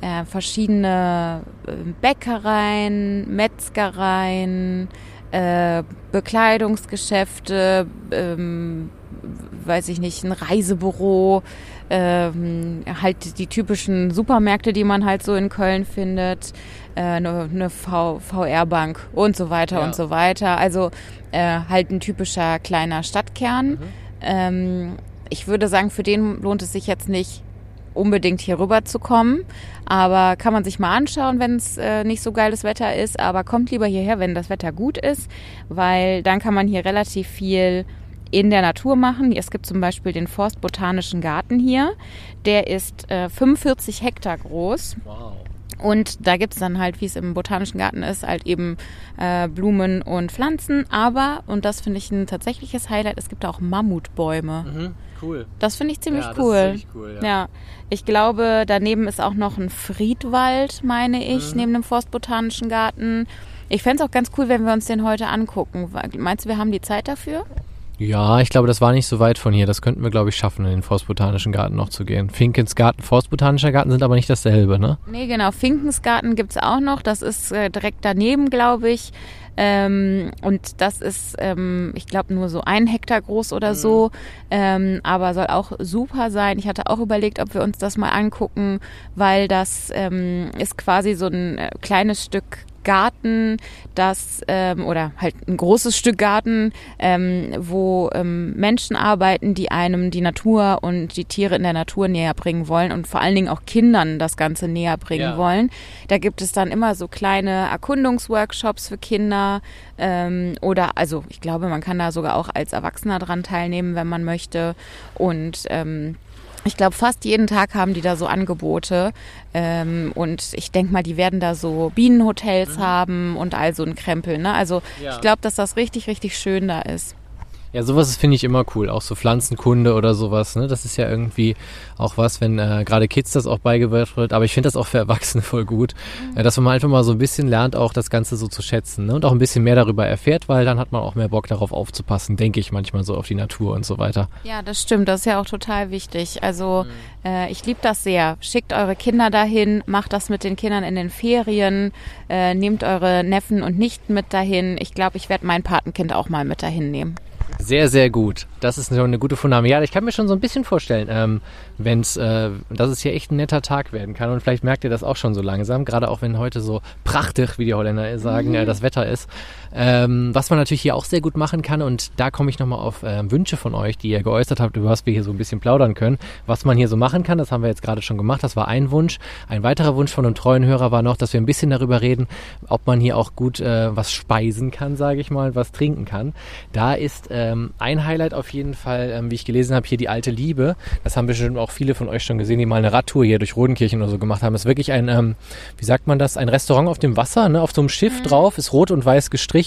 äh, verschiedene äh, Bäckereien, Metzgereien, äh, Bekleidungsgeschäfte, ähm, weiß ich nicht, ein Reisebüro, ähm, halt die typischen Supermärkte, die man halt so in Köln findet, äh, eine, VR-Bank und so weiter Ja. und so weiter. Also äh, halt ein typischer kleiner Stadtkern. Mhm. Ähm, ich würde sagen, für den lohnt es sich jetzt nicht unbedingt hier rüber zu kommen, aber kann man sich mal anschauen, wenn es äh, nicht so geiles Wetter ist, aber kommt lieber hierher, wenn das Wetter gut ist, weil dann kann man hier relativ viel in der Natur machen. Es gibt zum Beispiel den Forstbotanischen Garten hier, der ist äh, 45 Hektar groß. Wow. Und da gibt's dann halt, wie es im Botanischen Garten ist, halt eben äh, Blumen und Pflanzen. Aber, und das finde ich ein tatsächliches Highlight, es gibt da auch Mammutbäume. Mhm. Cool. Das finde ich ziemlich ja, cool. Das ist ziemlich cool ja. Ja, ich glaube, daneben ist auch noch ein Friedwald, meine ich, Mhm. neben dem Forstbotanischen Garten. Ich fände es auch ganz cool, wenn wir uns den heute angucken. Meinst du, wir haben die Zeit dafür? Ja, ich glaube, das war nicht so weit von hier. Das könnten wir, glaube ich, schaffen, in den Forstbotanischen Garten noch zu gehen. Finkens Garten, Forstbotanischer Garten sind aber nicht dasselbe, ne? Nee, genau. Finkensgarten gibt's auch noch. Das ist äh, direkt daneben, glaube ich. Ähm, und das ist, ähm, ich glaube, nur so ein Hektar groß oder so. Ähm, aber soll auch super sein. Ich hatte auch überlegt, ob wir uns das mal angucken, weil das ähm, ist quasi so ein äh, kleines Stück Garten, das ähm, oder halt ein großes Stück Garten, ähm, wo ähm, Menschen arbeiten, die einem die Natur und die Tiere in der Natur näher bringen wollen und vor allen Dingen auch Kindern das Ganze näher bringen Ja. wollen. Da gibt es dann immer so kleine Erkundungsworkshops für Kinder ähm, oder also ich glaube, man kann da sogar auch als Erwachsener dran teilnehmen, wenn man möchte und ähm, ich glaube, fast jeden Tag haben die da so Angebote. Ähm, und ich denke mal, die werden da so Bienenhotels haben und all so ein Krempel. Ne? Also Ja. ich glaube, dass das richtig, richtig schön da ist. Ja, sowas finde ich immer cool. Auch so Pflanzenkunde oder sowas. Ne? Das ist ja irgendwie auch was, wenn äh, gerade Kids das auch beigebracht wird. Aber ich finde das auch für Erwachsene voll gut, äh, dass man einfach mal so ein bisschen lernt, auch das Ganze so zu schätzen. Ne? Und auch ein bisschen mehr darüber erfährt, weil dann hat man auch mehr Bock darauf aufzupassen, denke ich manchmal so auf die Natur und so weiter. Ja, das stimmt. Das ist ja auch total wichtig. Also äh, ich liebe das sehr. Schickt eure Kinder dahin, macht das mit den Kindern in den Ferien, äh, nehmt eure Neffen und Nichten mit dahin. Ich glaube, ich werde mein Patenkind auch mal mit dahin nehmen. Sehr, sehr gut. Das ist schon eine gute Vorname. Ja, ich kann mir schon so ein bisschen vorstellen, ähm, wenn's, äh, dass es hier echt ein netter Tag werden kann. Und vielleicht merkt ihr das auch schon so langsam, gerade auch wenn heute so prachtig, wie die Holländer sagen, äh, das Wetter ist. Ähm, was man natürlich hier auch sehr gut machen kann, und da komme ich nochmal auf ähm, Wünsche von euch, die ihr geäußert habt, über was wir hier so ein bisschen plaudern können. Was man hier so machen kann, das haben wir jetzt gerade schon gemacht. Das war ein Wunsch. Ein weiterer Wunsch von einem treuen Hörer war noch, dass wir ein bisschen darüber reden, ob man hier auch gut äh, was speisen kann, sage ich mal, was trinken kann. Da ist ähm, ein Highlight auf jeden Fall, ähm, wie ich gelesen habe, hier die alte Liebe. Das haben bestimmt auch viele von euch schon gesehen, die mal eine Radtour hier durch Rodenkirchen oder so gemacht haben. Das ist wirklich ein, ähm, wie sagt man das, ein Restaurant auf dem Wasser, ne? auf so einem Schiff drauf, ist rot und weiß gestrichen,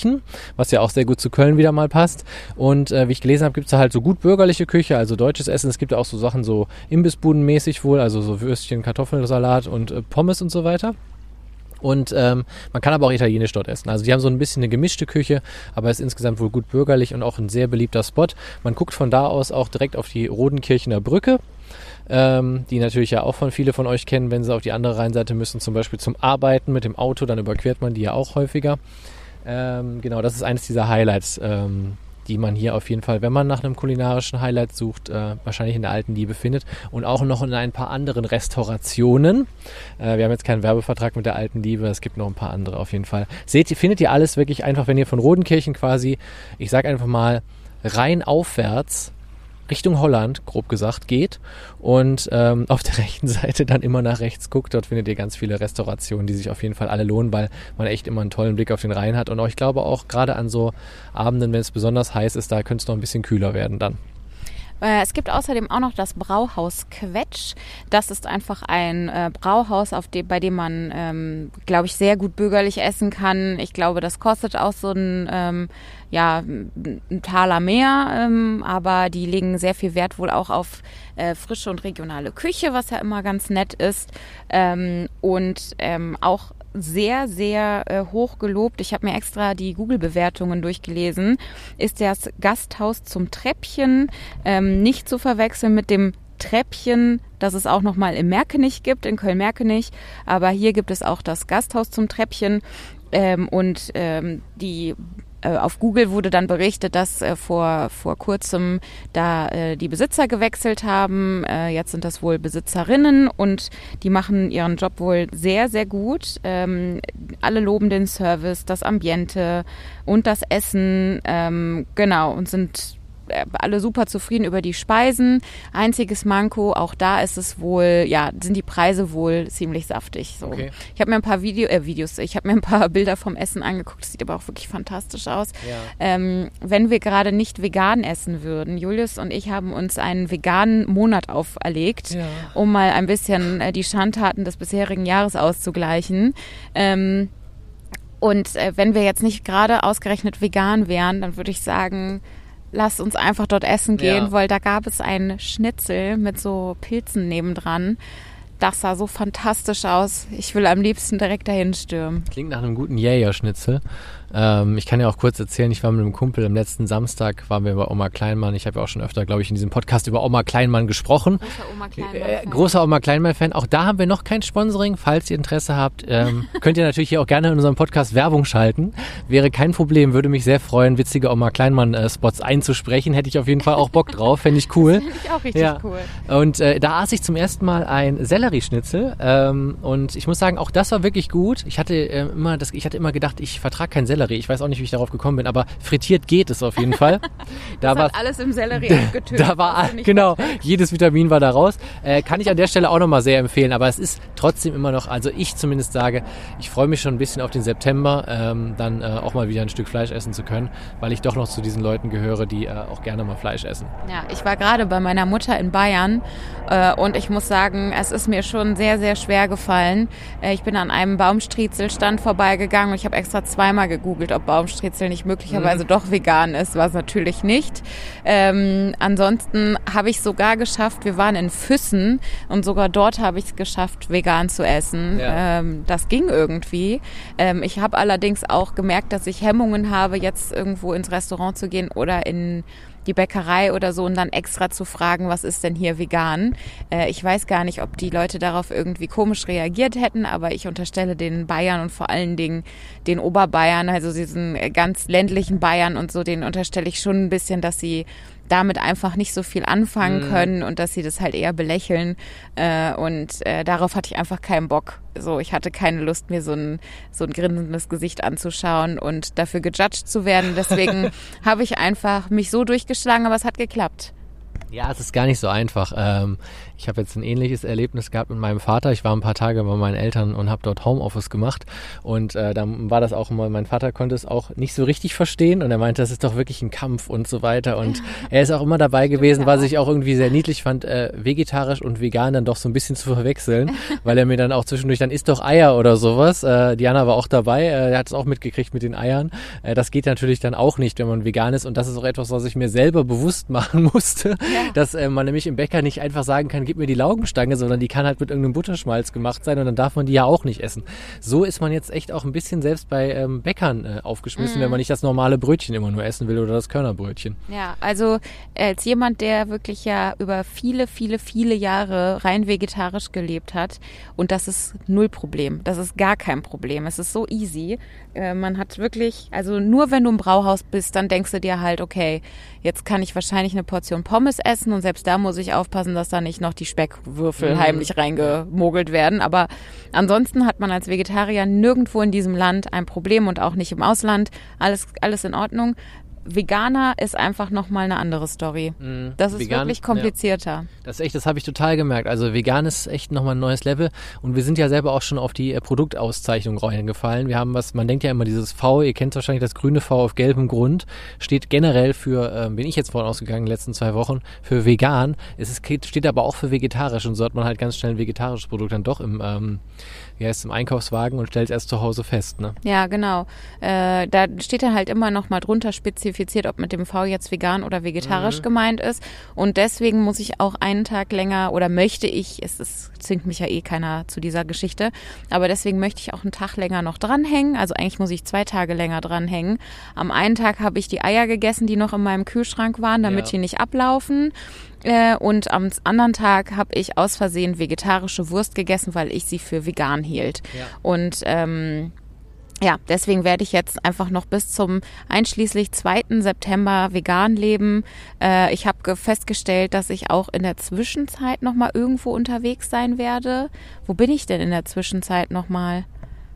was ja auch sehr gut zu Köln wieder mal passt. Und äh, wie ich gelesen habe, gibt es da halt so gut bürgerliche Küche, also deutsches Essen. Es gibt auch so Sachen so Imbissbudenmäßig wohl, also so Würstchen, Kartoffelsalat und äh, Pommes und so weiter. Und ähm, man kann aber auch italienisch dort essen. Also die haben so ein bisschen eine gemischte Küche, aber ist insgesamt wohl gut bürgerlich und auch ein sehr beliebter Spot. Man guckt von da aus auch direkt auf die Rodenkirchener Brücke, ähm, die natürlich ja auch von viele von euch kennen, wenn sie auf die andere Rheinseite müssen, zum Beispiel zum Arbeiten mit dem Auto, dann überquert man die ja auch häufiger. Ähm, genau, das ist eines dieser Highlights, ähm, die man hier auf jeden Fall, wenn man nach einem kulinarischen Highlight sucht, äh, wahrscheinlich in der alten Liebe findet. Und auch noch in ein paar anderen Restaurationen. Äh, wir haben jetzt keinen Werbevertrag mit der alten Liebe, es gibt noch ein paar andere auf jeden Fall. Seht ihr, findet ihr alles wirklich einfach, wenn ihr von Rodenkirchen quasi, ich sag einfach mal, rein aufwärts Richtung Holland, grob gesagt, geht und ähm, auf der rechten Seite dann immer nach rechts guckt. Dort findet ihr ganz viele Restaurationen, die sich auf jeden Fall alle lohnen, weil man echt immer einen tollen Blick auf den Rhein hat. Und auch, ich glaube auch gerade an so Abenden, wenn es besonders heiß ist, da könnte es noch ein bisschen kühler werden dann. Äh, Es gibt außerdem auch noch das Brauhaus Quetsch. Das ist einfach ein äh, Brauhaus, dem, bei dem man, ähm, glaube ich, sehr gut bürgerlich essen kann. Ich glaube, das kostet auch so ein, ähm, ja, ein Taler mehr, ähm, aber die legen sehr viel Wert wohl auch auf äh, frische und regionale Küche, was ja immer ganz nett ist. Ähm, und ähm, auch sehr, sehr äh, hoch gelobt. Ich habe mir extra die Google-Bewertungen durchgelesen. Ist das Gasthaus zum Treppchen ähm, nicht zu verwechseln mit dem Treppchen, das es auch nochmal in Merkenich gibt, in Köln-Merkenich. Aber hier gibt es auch das Gasthaus zum Treppchen. Ähm, und ähm, die auf Google wurde dann berichtet, dass äh, vor, vor kurzem da äh, die Besitzer gewechselt haben. Äh, jetzt sind das wohl Besitzerinnen und die machen ihren Job wohl sehr, sehr gut. Ähm, alle loben den Service, das Ambiente und das Essen, ähm, genau, und sind äh, alle super zufrieden über die Speisen. Einziges Manko, auch da ist es wohl, ja, sind die Preise wohl ziemlich saftig. So. Okay. Ich habe mir ein paar Video, äh, Videos, ich habe mir ein paar Bilder vom Essen angeguckt. Das sieht aber auch wirklich fantastisch aus. Ja. Ähm, wenn wir gerade nicht vegan essen würden, Julius und ich haben uns einen veganen Monat auferlegt, ja. um mal ein bisschen äh, die Schandtaten des bisherigen Jahres auszugleichen. Ähm, und äh, wenn wir jetzt nicht gerade ausgerechnet vegan wären, dann würde ich sagen, lass uns einfach dort essen gehen, ja. weil da gab es einen Schnitzel mit so Pilzen nebendran. Das sah so fantastisch aus. Ich will am liebsten direkt dahin stürmen. Klingt nach einem guten Jägerschnitzel. Ähm, ich kann ja auch kurz erzählen, ich war mit einem Kumpel am letzten Samstag, waren wir bei Oma Kleinmann. Ich habe ja auch schon öfter, glaube ich, in diesem Podcast über Oma Kleinmann gesprochen. Großer Oma Kleinmann-Fan. Äh, großer Oma Kleinmann-Fan. Auch da haben wir noch kein Sponsoring. Falls ihr Interesse habt, ähm, könnt ihr natürlich hier auch gerne in unserem Podcast Werbung schalten. Wäre kein Problem, würde mich sehr freuen, witzige Oma Kleinmann-Spots einzusprechen. Hätte ich auf jeden Fall auch Bock drauf, fände ich cool. Finde ich auch richtig ja. cool. Und äh, da aß ich zum ersten Mal ein Sellerieschnitzel ähm, und ich muss sagen, auch das war wirklich gut. Ich hatte äh, immer das, ich hatte immer gedacht, ich vertrage kein Sellerie. Ich weiß auch nicht, wie ich darauf gekommen bin, aber frittiert geht es auf jeden Fall. da war alles im Sellerie abgetötet. Da war genau jedes Vitamin war da raus. Äh, kann ich an der Stelle auch nochmal sehr empfehlen. Aber es ist trotzdem immer noch, also ich zumindest sage, ich freue mich schon ein bisschen auf den September, ähm, dann äh, auch mal wieder ein Stück Fleisch essen zu können, weil ich doch noch zu diesen Leuten gehöre, die äh, auch gerne mal Fleisch essen. Ja, ich war gerade bei meiner Mutter in Bayern äh, und ich muss sagen, es ist mir schon sehr, sehr schwer gefallen. Äh, ich bin an einem Baumstriezelstand vorbeigegangen und ich habe extra zweimal gegoogelt, ob Baumstriezel Schnitzel nicht möglicherweise mhm. doch vegan ist, war es natürlich nicht. Ähm, ansonsten habe ich sogar geschafft, wir waren in Füssen und sogar dort habe ich es geschafft, vegan zu essen. Ja. Ähm, das ging irgendwie. Ähm, ich habe allerdings auch gemerkt, dass ich Hemmungen habe, jetzt irgendwo ins Restaurant zu gehen oder in die Bäckerei oder so und dann extra zu fragen, was ist denn hier vegan. Äh, ich weiß gar nicht, ob die Leute darauf irgendwie komisch reagiert hätten, aber ich unterstelle den Bayern und vor allen Dingen den Oberbayern, also diesen ganz ländlichen Bayern und so, den unterstelle ich schon ein bisschen, dass sie damit einfach nicht so viel anfangen mhm. können und dass sie das halt eher belächeln. Äh, und äh, darauf hatte ich einfach keinen Bock. So, ich hatte keine Lust, mir so ein, so ein grinsendes Gesicht anzuschauen und dafür gejudged zu werden. Deswegen habe ich einfach mich so durchgeschlagen, aber es hat geklappt. Ja, es ist gar nicht so einfach. Ähm, ich habe jetzt ein ähnliches Erlebnis gehabt mit meinem Vater. Ich war ein paar Tage bei meinen Eltern und habe dort Homeoffice gemacht. Und äh, dann war das auch immer, mein Vater konnte es auch nicht so richtig verstehen und er meinte, das ist doch wirklich ein Kampf und so weiter. Und er ist auch immer dabei gewesen, was ich auch irgendwie sehr niedlich fand, äh, vegetarisch und vegan dann doch so ein bisschen zu verwechseln, weil er mir dann auch zwischendurch, dann isst doch Eier oder sowas. Äh, Diana war auch dabei, äh, er hat es auch mitgekriegt mit den Eiern. Äh, das geht natürlich dann auch nicht, wenn man vegan ist. Und das ist auch etwas, was ich mir selber bewusst machen musste, ja. dass äh, man nämlich im Bäcker nicht einfach sagen kann, gib mir die Laugenstange, sondern die kann halt mit irgendeinem Butterschmalz gemacht sein und dann darf man die ja auch nicht essen. So ist man jetzt echt auch ein bisschen selbst bei ähm, Bäckern äh, aufgeschmissen, mm. wenn man nicht das normale Brötchen immer nur essen will oder das Körnerbrötchen. Ja, also als jemand, der wirklich ja über viele, viele, viele Jahre rein vegetarisch gelebt hat und das ist null Problem. Das ist gar kein Problem. Es ist so easy. Äh, man hat wirklich, also nur wenn du im Brauhaus bist, dann denkst du dir halt, okay, jetzt kann ich wahrscheinlich eine Portion Pommes essen und selbst da muss ich aufpassen, dass da nicht noch die Speck Speckwürfel mhm. heimlich reingemogelt werden. Aber ansonsten hat man als Vegetarier nirgendwo in diesem Land ein Problem und auch nicht im Ausland. Alles, alles in Ordnung Veganer ist einfach nochmal eine andere Story. Mhm. Das ist Vegan- wirklich komplizierter. Das ist echt, das habe ich total gemerkt. Also vegan ist echt nochmal ein neues Level und wir sind ja selber auch schon auf die äh, Produktauszeichnung reingefallen. Wir haben was, man denkt ja immer dieses V, ihr kennt wahrscheinlich das grüne V auf gelbem Grund, steht generell für, ähm, bin ich jetzt vorhin ausgegangen in den letzten zwei Wochen, für vegan. Es ist, steht aber auch für vegetarisch und so hat man halt ganz schnell ein vegetarisches Produkt dann doch im, ähm, wie heißt es, im Einkaufswagen und stellt erst zu Hause fest. Ne? Ja, genau. Äh, da steht dann halt immer noch mal drunter spezifiziert, ob mit dem V jetzt vegan oder vegetarisch gemeint ist. Und deswegen muss ich auch einen Tag länger oder möchte ich, es ist, zwingt mich ja eh keiner zu dieser Geschichte, aber deswegen möchte ich auch einen Tag länger noch dranhängen. Also eigentlich muss ich zwei Tage länger dranhängen. Am einen Tag habe ich die Eier gegessen, die noch in meinem Kühlschrank waren, damit Ja. die nicht ablaufen. Äh, und am anderen Tag habe ich aus Versehen vegetarische Wurst gegessen, weil ich sie für vegan hielt. Ja. Und ähm, ja, deswegen werde ich jetzt einfach noch bis zum einschließlich 2. September vegan leben. Äh, ich habe ge- festgestellt, dass ich auch in der Zwischenzeit noch mal irgendwo unterwegs sein werde. Wo bin ich denn in der Zwischenzeit noch mal?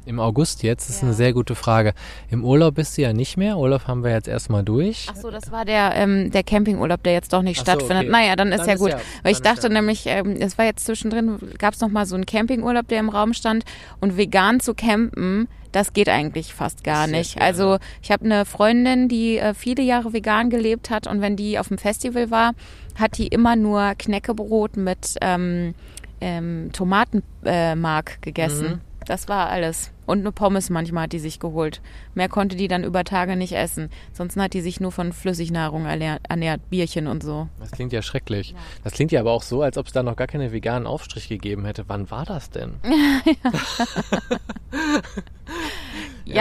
Im August jetzt, ist Ja. eine sehr gute Frage. Im Urlaub bist du ja nicht mehr. Urlaub haben wir jetzt erstmal durch. Ach so, das war der ähm, der Campingurlaub, der jetzt doch nicht so, stattfindet. okay. Naja, dann ist Dann ja ist gut. ja- Weil ich dachte ja- nämlich, ähm, es war jetzt zwischendrin, gab es noch mal so einen Campingurlaub, der im Raum stand und vegan zu campen, das geht eigentlich fast gar nicht. Also ich habe eine Freundin, die äh, viele Jahre vegan gelebt hat und wenn die auf dem Festival war, hat die immer nur Knäckebrot mit ähm, ähm, Tomatenmark äh, gegessen. Mhm. Das war alles. Und eine Pommes manchmal hat die sich geholt. Mehr konnte die dann über Tage nicht essen. Sonst hat die sich nur von Flüssignahrung ernährt, Bierchen und so. Das klingt ja schrecklich. Das klingt ja aber auch so, als ob es da noch gar keine veganen Aufstrich gegeben hätte. Wann war das denn? Ja,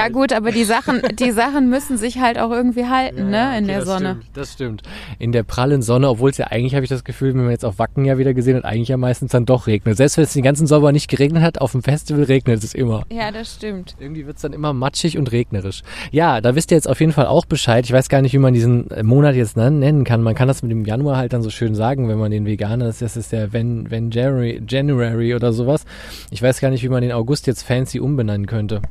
gut, aber die Sachen, die Sachen müssen sich halt auch irgendwie halten, ne, in okay, der das Sonne. Stimmt, das stimmt. In der prallen Sonne, obwohl es ja eigentlich, habe ich das Gefühl, wenn man jetzt auf Wacken ja wieder gesehen hat, eigentlich ja meistens dann doch regnet. Selbst wenn es den ganzen Sommer nicht geregnet hat, auf dem Festival regnet es immer. Ja, das stimmt. Irgendwie wird es dann immer matschig und regnerisch. Ja, da wisst ihr jetzt auf jeden Fall auch Bescheid. Ich weiß gar nicht, wie man diesen Monat jetzt nennen kann. Man kann das mit dem Januar halt dann so schön sagen, wenn man den Veganer, ist, das ist der Ven January, January oder sowas. Ich weiß gar nicht, wie man den August jetzt fancy umbenennen könnte.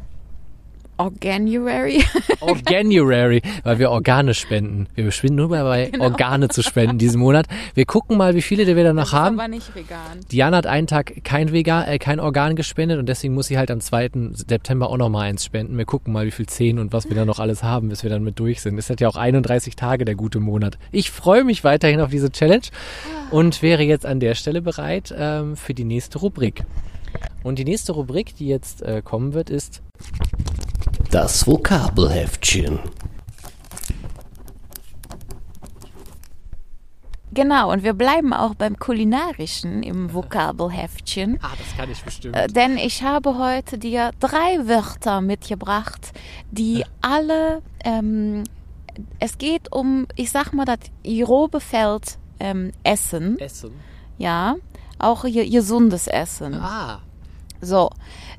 Organuary. Organuary, weil wir Organe spenden. Wir beschwinden nur dabei, Genau. Organe zu spenden diesen Monat. Wir gucken mal, wie viele wir da noch Das ist haben. aber nicht vegan. Diana hat einen Tag kein, Vegan, äh, kein Organ gespendet und deswegen muss sie halt am 2. September auch nochmal eins spenden. Wir gucken mal, wie viel Zehn und was wir da noch alles haben, bis wir dann mit durch sind. Es hat ja auch 31 Tage, der gute Monat. Ich freue mich weiterhin auf diese Challenge und wäre jetzt an der Stelle bereit ähm, für die nächste Rubrik. Und die nächste Rubrik, die jetzt äh, kommen wird, ist Das Vokabelheftchen. Genau, und wir bleiben auch beim Kulinarischen im Vokabelheftchen. Ah, das kann ich bestimmt. Äh, Denn ich habe heute dir drei Wörter mitgebracht, die alle, ähm, es geht um, ich sag mal, das grobe Feld ähm, Essen, Essen. ja, auch ge- gesundes Essen. Ah. So,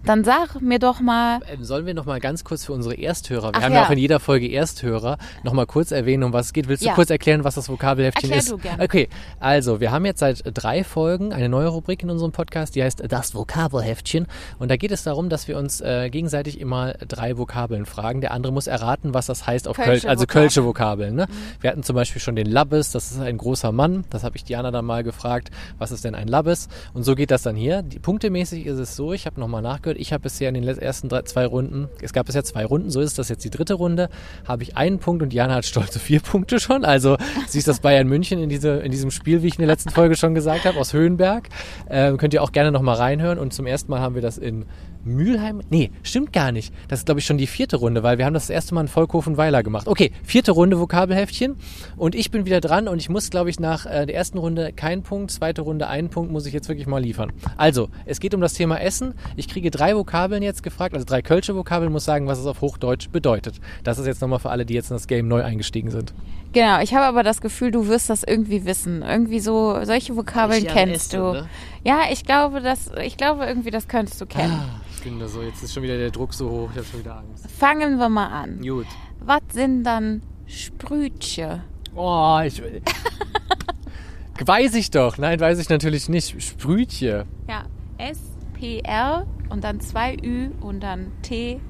dann sag mir doch mal, Ähm, sollen wir noch mal ganz kurz für unsere Ersthörer, wir Ach haben ja auch in jeder Folge Ersthörer, noch mal kurz erwähnen, um was es geht. Willst du Ja. kurz erklären, was das Vokabelheftchen Erklär ist? du gerne. Okay, also wir haben jetzt seit drei Folgen eine neue Rubrik in unserem Podcast, die heißt Das Vokabelheftchen. Und da geht es darum, dass wir uns äh, gegenseitig immer drei Vokabeln fragen. Der andere muss erraten, was das heißt auf Kölsch, also Vokabeln. Kölsche Vokabeln. Ne? Wir hatten zum Beispiel schon den Labbes, das ist ein großer Mann. Das habe ich Diana dann mal gefragt, was ist denn ein Labbes? Und so geht das dann hier. Die, punktemäßig ist es so, ich habe nochmal nachgehört, ich habe bisher in den ersten drei, zwei Runden, es gab bisher zwei Runden, so ist das jetzt die dritte Runde, habe ich einen Punkt und Diana hat stolze vier Punkte schon. Also sie ist das Bayern München in, diese, in diesem Spiel, wie ich in der letzten Folge schon gesagt habe, aus Höhenberg. Ähm, könnt ihr auch gerne nochmal reinhören. Und zum ersten Mal haben wir das in Mülheim. Nee, stimmt gar nicht. Das ist, glaube ich, schon die vierte Runde, weil wir haben das, das erste Mal in Volkhofen-Weiler gemacht. Okay, vierte Runde Vokabelheftchen. Und ich bin wieder dran und ich muss, glaube ich, nach äh, der ersten Runde keinen Punkt, zweite Runde einen Punkt, muss ich jetzt wirklich mal liefern. Also, es geht um das Thema Essen. Ich kriege drei Vokabeln jetzt gefragt, also drei Kölsche Vokabeln, muss sagen, was es auf Hochdeutsch bedeutet. Das ist jetzt nochmal für alle, die jetzt in das Game neu eingestiegen sind. Genau, ich habe aber das Gefühl, du wirst das irgendwie wissen. Irgendwie so, solche Vokabeln ja kennst du. ne? Ja, ich glaube, das, ich glaube irgendwie, das könntest du kennen. Ah, ich finde so, jetzt ist schon wieder der Druck so hoch, ich habe schon wieder Angst. Fangen wir mal an. Gut. Was sind dann Sprütche? Oh, ich. weiß ich doch. Nein, weiß ich natürlich nicht. Sprütje. Ja, S-P-R und dann zwei Ü und dann T-C-H-E.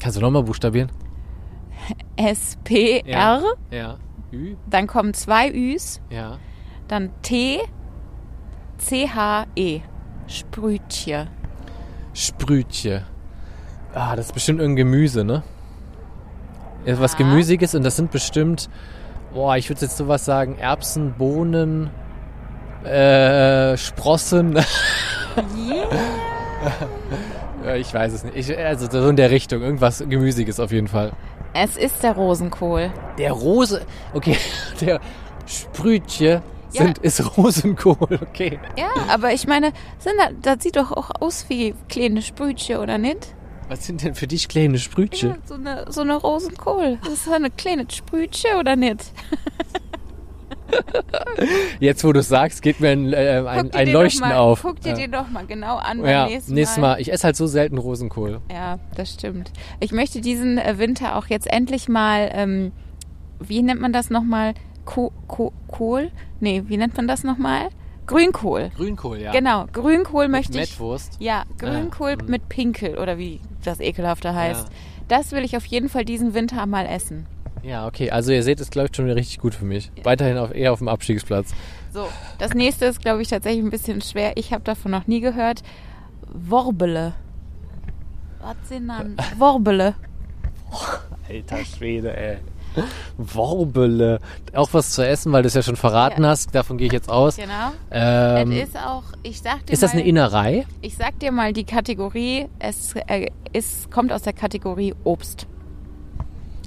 Kannst du nochmal buchstabieren? S-P-R, Ja. Ü? dann kommen zwei Üs, Ja. dann T, C-H-E. Sprütje. Sprütje. Ah, das ist bestimmt irgendein Gemüse, ne? Etwas Ja. Gemüsiges und das sind bestimmt, boah, ich würde jetzt sowas sagen, Erbsen, Bohnen, äh, Sprossen. ja, ich weiß es nicht. Ich, also so in der Richtung, irgendwas Gemüsiges auf jeden Fall. Es ist der Rosenkohl. Der Rose, okay, der Sprütje Ja. sind, ist Rosenkohl, okay. Ja, aber ich meine, sind da, das sieht doch auch aus wie kleine Sprütje, oder nicht? Was sind denn für dich kleine Sprütje? Ja, so eine, so eine Rosenkohl. Das ist eine kleine Sprütje, oder nicht? Jetzt, wo du sagst, geht mir ein, äh, ein, Guck dir ein Leuchten doch mal, auf. Guck dir ja. den doch mal genau an beim Ja, nächsten, nächstes Mal. Mal. Ich esse halt so selten Rosenkohl. Ja, das stimmt. Ich möchte diesen äh, Winter auch jetzt endlich mal, ähm, wie nennt man das nochmal? Ko Ko Kohl? Nee, wie nennt man das nochmal? Grünkohl. Grünkohl, ja. Genau, Grünkohl möchte ich. Mettwurst. Ja, Grünkohl mm. mit Pinkel oder wie das ekelhafte heißt. Ja. Das will ich auf jeden Fall diesen Winter mal essen. Ja, okay. Also ihr seht, es läuft schon wieder richtig gut für mich. Weiterhin auf, eher auf dem Abstiegsplatz. So, das nächste ist, glaube ich, tatsächlich ein bisschen schwer. Ich habe davon noch nie gehört. Worbele. Was sind dann Worbele? Alter Schwede, ey. Worbele. Auch was zu essen, weil du es ja schon verraten Ja. hast. Davon gehe ich jetzt aus. Genau. Ähm, es ist auch, ich sag dir ist das mal, eine Innerei? Ich sag dir mal die Kategorie, es äh, ist, kommt aus der Kategorie Obst.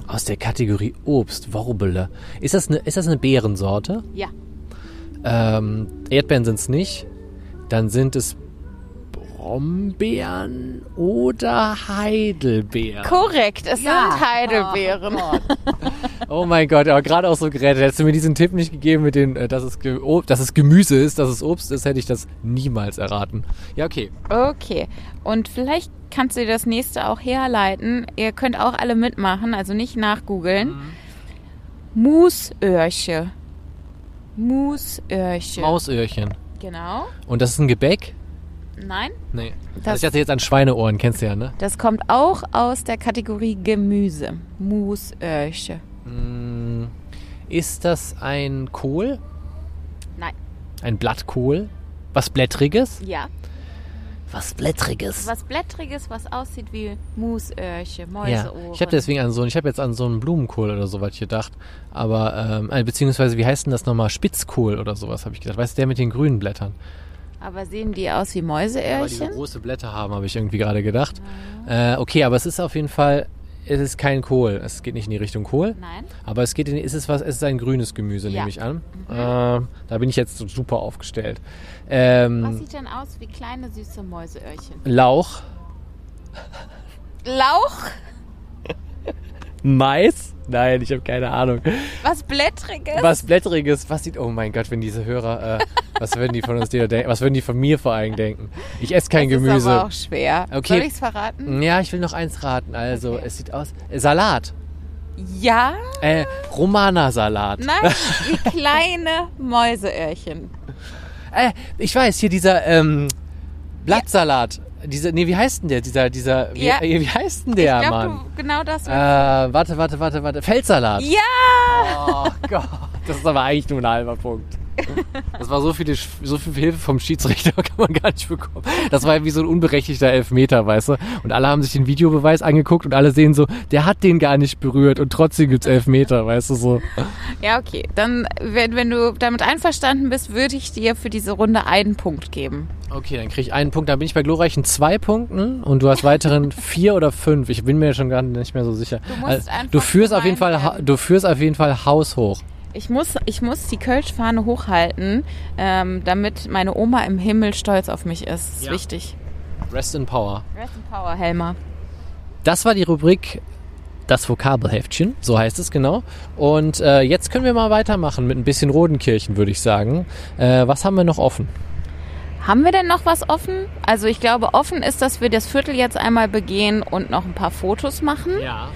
Aus der Kategorie Obst. Worbele. Ist das eine, ist das eine Beerensorte? Ja. Ähm, Erdbeeren sind es nicht. Dann sind es Brombeeren oder Heidelbeeren. Korrekt, es sind Heidelbeeren. Oh mein Gott, aber gerade auch so gerettet. Hättest du mir diesen Tipp nicht gegeben, mit den, äh, dass, es oh, dass es Gemüse ist, dass es Obst ist, hätte ich das niemals erraten. Ja, okay. Okay, und vielleicht kannst du dir das nächste auch herleiten. Ihr könnt auch alle mitmachen, also nicht nachgoogeln. Musöhrche. Musöhrche. Mausöhrchen. Genau. Und das ist ein Gebäck? Nein, Nee. Das- Also ich hatte jetzt an Schweineohren, kennst du ja, ne? das kommt auch aus der Kategorie Gemüse. Musöhrche. Mm, Ist das ein Kohl? Nein. Ein Blattkohl? Was Blättriges? Ja, Was Blättriges. was Blättriges, was aussieht wie Musöhrche, Ja. Mäuseohren. Ich habe deswegen an so, ich habe jetzt an so einen Blumenkohl oder sowas gedacht. Aber, ähm, äh, beziehungsweise, wie heißt denn das nochmal? Spitzkohl oder sowas, habe ich gedacht. Weißt du, der mit den grünen Blättern? Aber sehen die aus wie Weil die so Mäuseöhrchen? große Blätter haben, habe ich irgendwie gerade gedacht. Äh, okay, aber es ist auf jeden Fall, es ist kein Kohl. Es geht nicht in die Richtung Kohl. Nein. Aber es geht in, ist es was, es ist ein grünes Gemüse, Ja. nehme ich an. Ähm, da bin ich jetzt super aufgestellt. Ähm, Was sieht denn aus wie kleine süße Mäuseöhrchen? Lauch, Lauch? Mais? Nein, ich habe keine Ahnung. Was Blättriges? Was Blättriges, was sieht, oh mein Gott, wenn diese Hörer, äh, was würden die von uns denken, was würden die von mir vor allem denken? Ich esse kein das Gemüse. ist aber auch schwer. Okay. Soll ich es verraten? Ja, ich will noch eins raten. Also, Okay. es sieht aus, äh, Salat. Ja? Äh, Romana-Salat. Nein, wie kleine Mäuseöhrchen. Äh, ich weiß, hier dieser, ähm, Blattsalat. Dieser, nee, wie heißt denn der? Dieser, dieser, wie, Ja. äh, wie heißt denn der, ich glaube, Mann? du genau das Äh, warte, warte, warte, warte. Feldsalat. ja! Oh Gott. Das ist aber eigentlich nur ein halber Punkt. Das war so, viele, so viel Hilfe vom Schiedsrichter, kann man gar nicht bekommen. Das war wie so ein unberechtigter Elfmeter, weißt du? Und alle haben sich den Videobeweis angeguckt und alle sehen so, der hat den gar nicht berührt und trotzdem gibt's Elfmeter, weißt du so. Ja, okay. Dann, wenn, wenn du damit einverstanden bist, würde ich dir für diese Runde einen Punkt geben. Okay, dann krieg ich einen Punkt. Dann bin ich bei glorreichen zwei Punkten und du hast weiteren vier oder fünf. Ich bin mir schon gar nicht mehr so sicher. Du musst Also, du führst auf jeden Fall, werden. du führst auf jeden Fall haushoch. Ich muss, ich muss die Kölsch-Fahne hochhalten, ähm, damit meine Oma im Himmel stolz auf mich ist. Das ist Ja. wichtig. Rest in Power. Rest in Power, Helmer. Das war die Rubrik Das Vokabelheftchen, so heißt es genau. Und äh, jetzt können wir mal weitermachen mit ein bisschen Rodenkirchen, würde ich sagen. Äh, was haben wir noch offen? Haben wir denn noch was offen? Also ich glaube, offen ist, dass wir das Viertel jetzt einmal begehen und noch ein paar Fotos machen. Ja.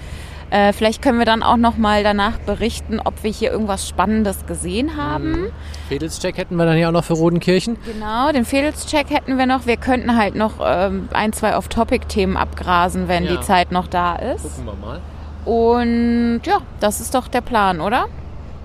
Äh, vielleicht können wir dann auch noch mal danach berichten, ob wir hier irgendwas Spannendes gesehen haben. Fedelscheck hätten wir dann hier auch noch für Rodenkirchen. Genau, den Fedelscheck hätten wir noch. Wir könnten halt noch ähm, ein, zwei Off-Topic-Themen abgrasen, wenn Ja. die Zeit noch da ist. Gucken wir mal. Und ja, das ist doch der Plan, oder?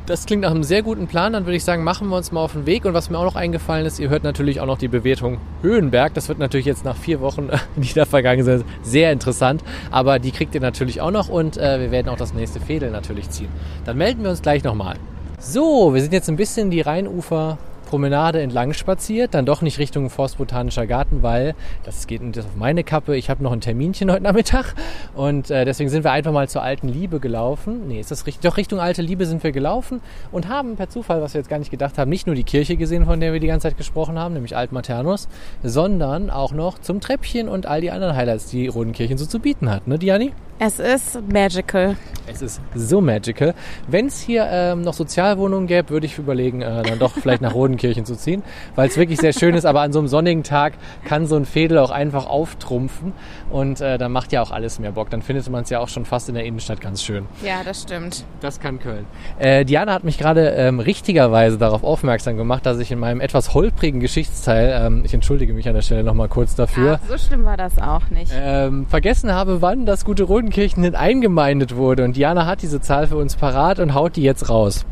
Das klingt nach einem sehr guten Plan. Dann würde ich sagen, machen wir uns mal auf den Weg. Und was mir auch noch eingefallen ist, ihr hört natürlich auch noch die Bewertung Höhenberg. Das wird natürlich jetzt nach vier Wochen, die da vergangen sind, sehr interessant. Aber die kriegt ihr natürlich auch noch und äh, wir werden auch das nächste Fädel natürlich ziehen. Dann melden wir uns gleich nochmal. So, wir sind jetzt ein bisschen die Rheinufer Promenade entlang spaziert, dann doch nicht Richtung Forstbotanischer Garten, weil das geht das auf meine Kappe. Ich habe noch ein Terminchen heute Nachmittag und äh, deswegen sind wir einfach mal zur Alten Liebe gelaufen. Nee, ist das richtig? Doch Richtung Alte Liebe sind wir gelaufen und haben per Zufall, was wir jetzt gar nicht gedacht haben, nicht nur die Kirche gesehen, von der wir die ganze Zeit gesprochen haben, nämlich Alt Maternus, sondern auch noch zum Treppchen und all die anderen Highlights, die Rodenkirchen so zu bieten hat, ne, Diani? Es ist magical. Es ist so magical. Wenn es hier ähm, noch Sozialwohnungen gäbe, würde ich überlegen, äh, dann doch vielleicht nach Rodenkirchen zu ziehen, weil es wirklich sehr schön ist. Aber an so einem sonnigen Tag kann so ein Fädel auch einfach auftrumpfen und äh, dann macht ja auch alles mehr Bock. Dann findet man es ja auch schon fast in der Innenstadt ganz schön. Ja, das stimmt. Das kann Köln. Äh, Diana hat mich gerade ähm, richtigerweise darauf aufmerksam gemacht, dass ich in meinem etwas holprigen Geschichtsteil, ähm, ich entschuldige mich an der Stelle nochmal kurz dafür, Ah, so schlimm war das auch nicht. ähm, vergessen habe, wann das gute Rodenkirchen denn eingemeindet wurde. Und Diana hat diese Zahl für uns parat und haut die jetzt raus.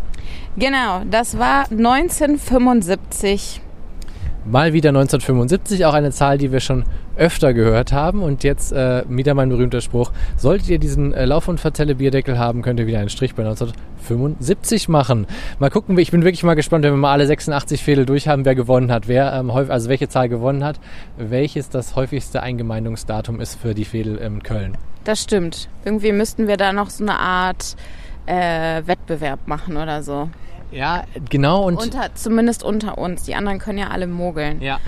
Genau, das war 1975. Mal wieder 1975, auch eine Zahl, die wir schon öfter gehört haben. Und jetzt äh, wieder mein berühmter Spruch. Solltet ihr diesen äh, Lauf- und Verzelle Bierdeckel haben, könnt ihr wieder einen Strich bei 1975 machen. Mal gucken, ich bin wirklich mal gespannt, wenn wir mal alle 86 Fädel durch haben, wer gewonnen hat. Wer, ähm, häufig, also welche Zahl gewonnen hat, welches das häufigste Eingemeindungsdatum ist für die Fädel in Köln. Das stimmt. Irgendwie müssten wir da noch so eine Art äh, Wettbewerb machen oder so. Ja, genau. Und Unter, zumindest unter uns. Die anderen können ja alle mogeln. Ja.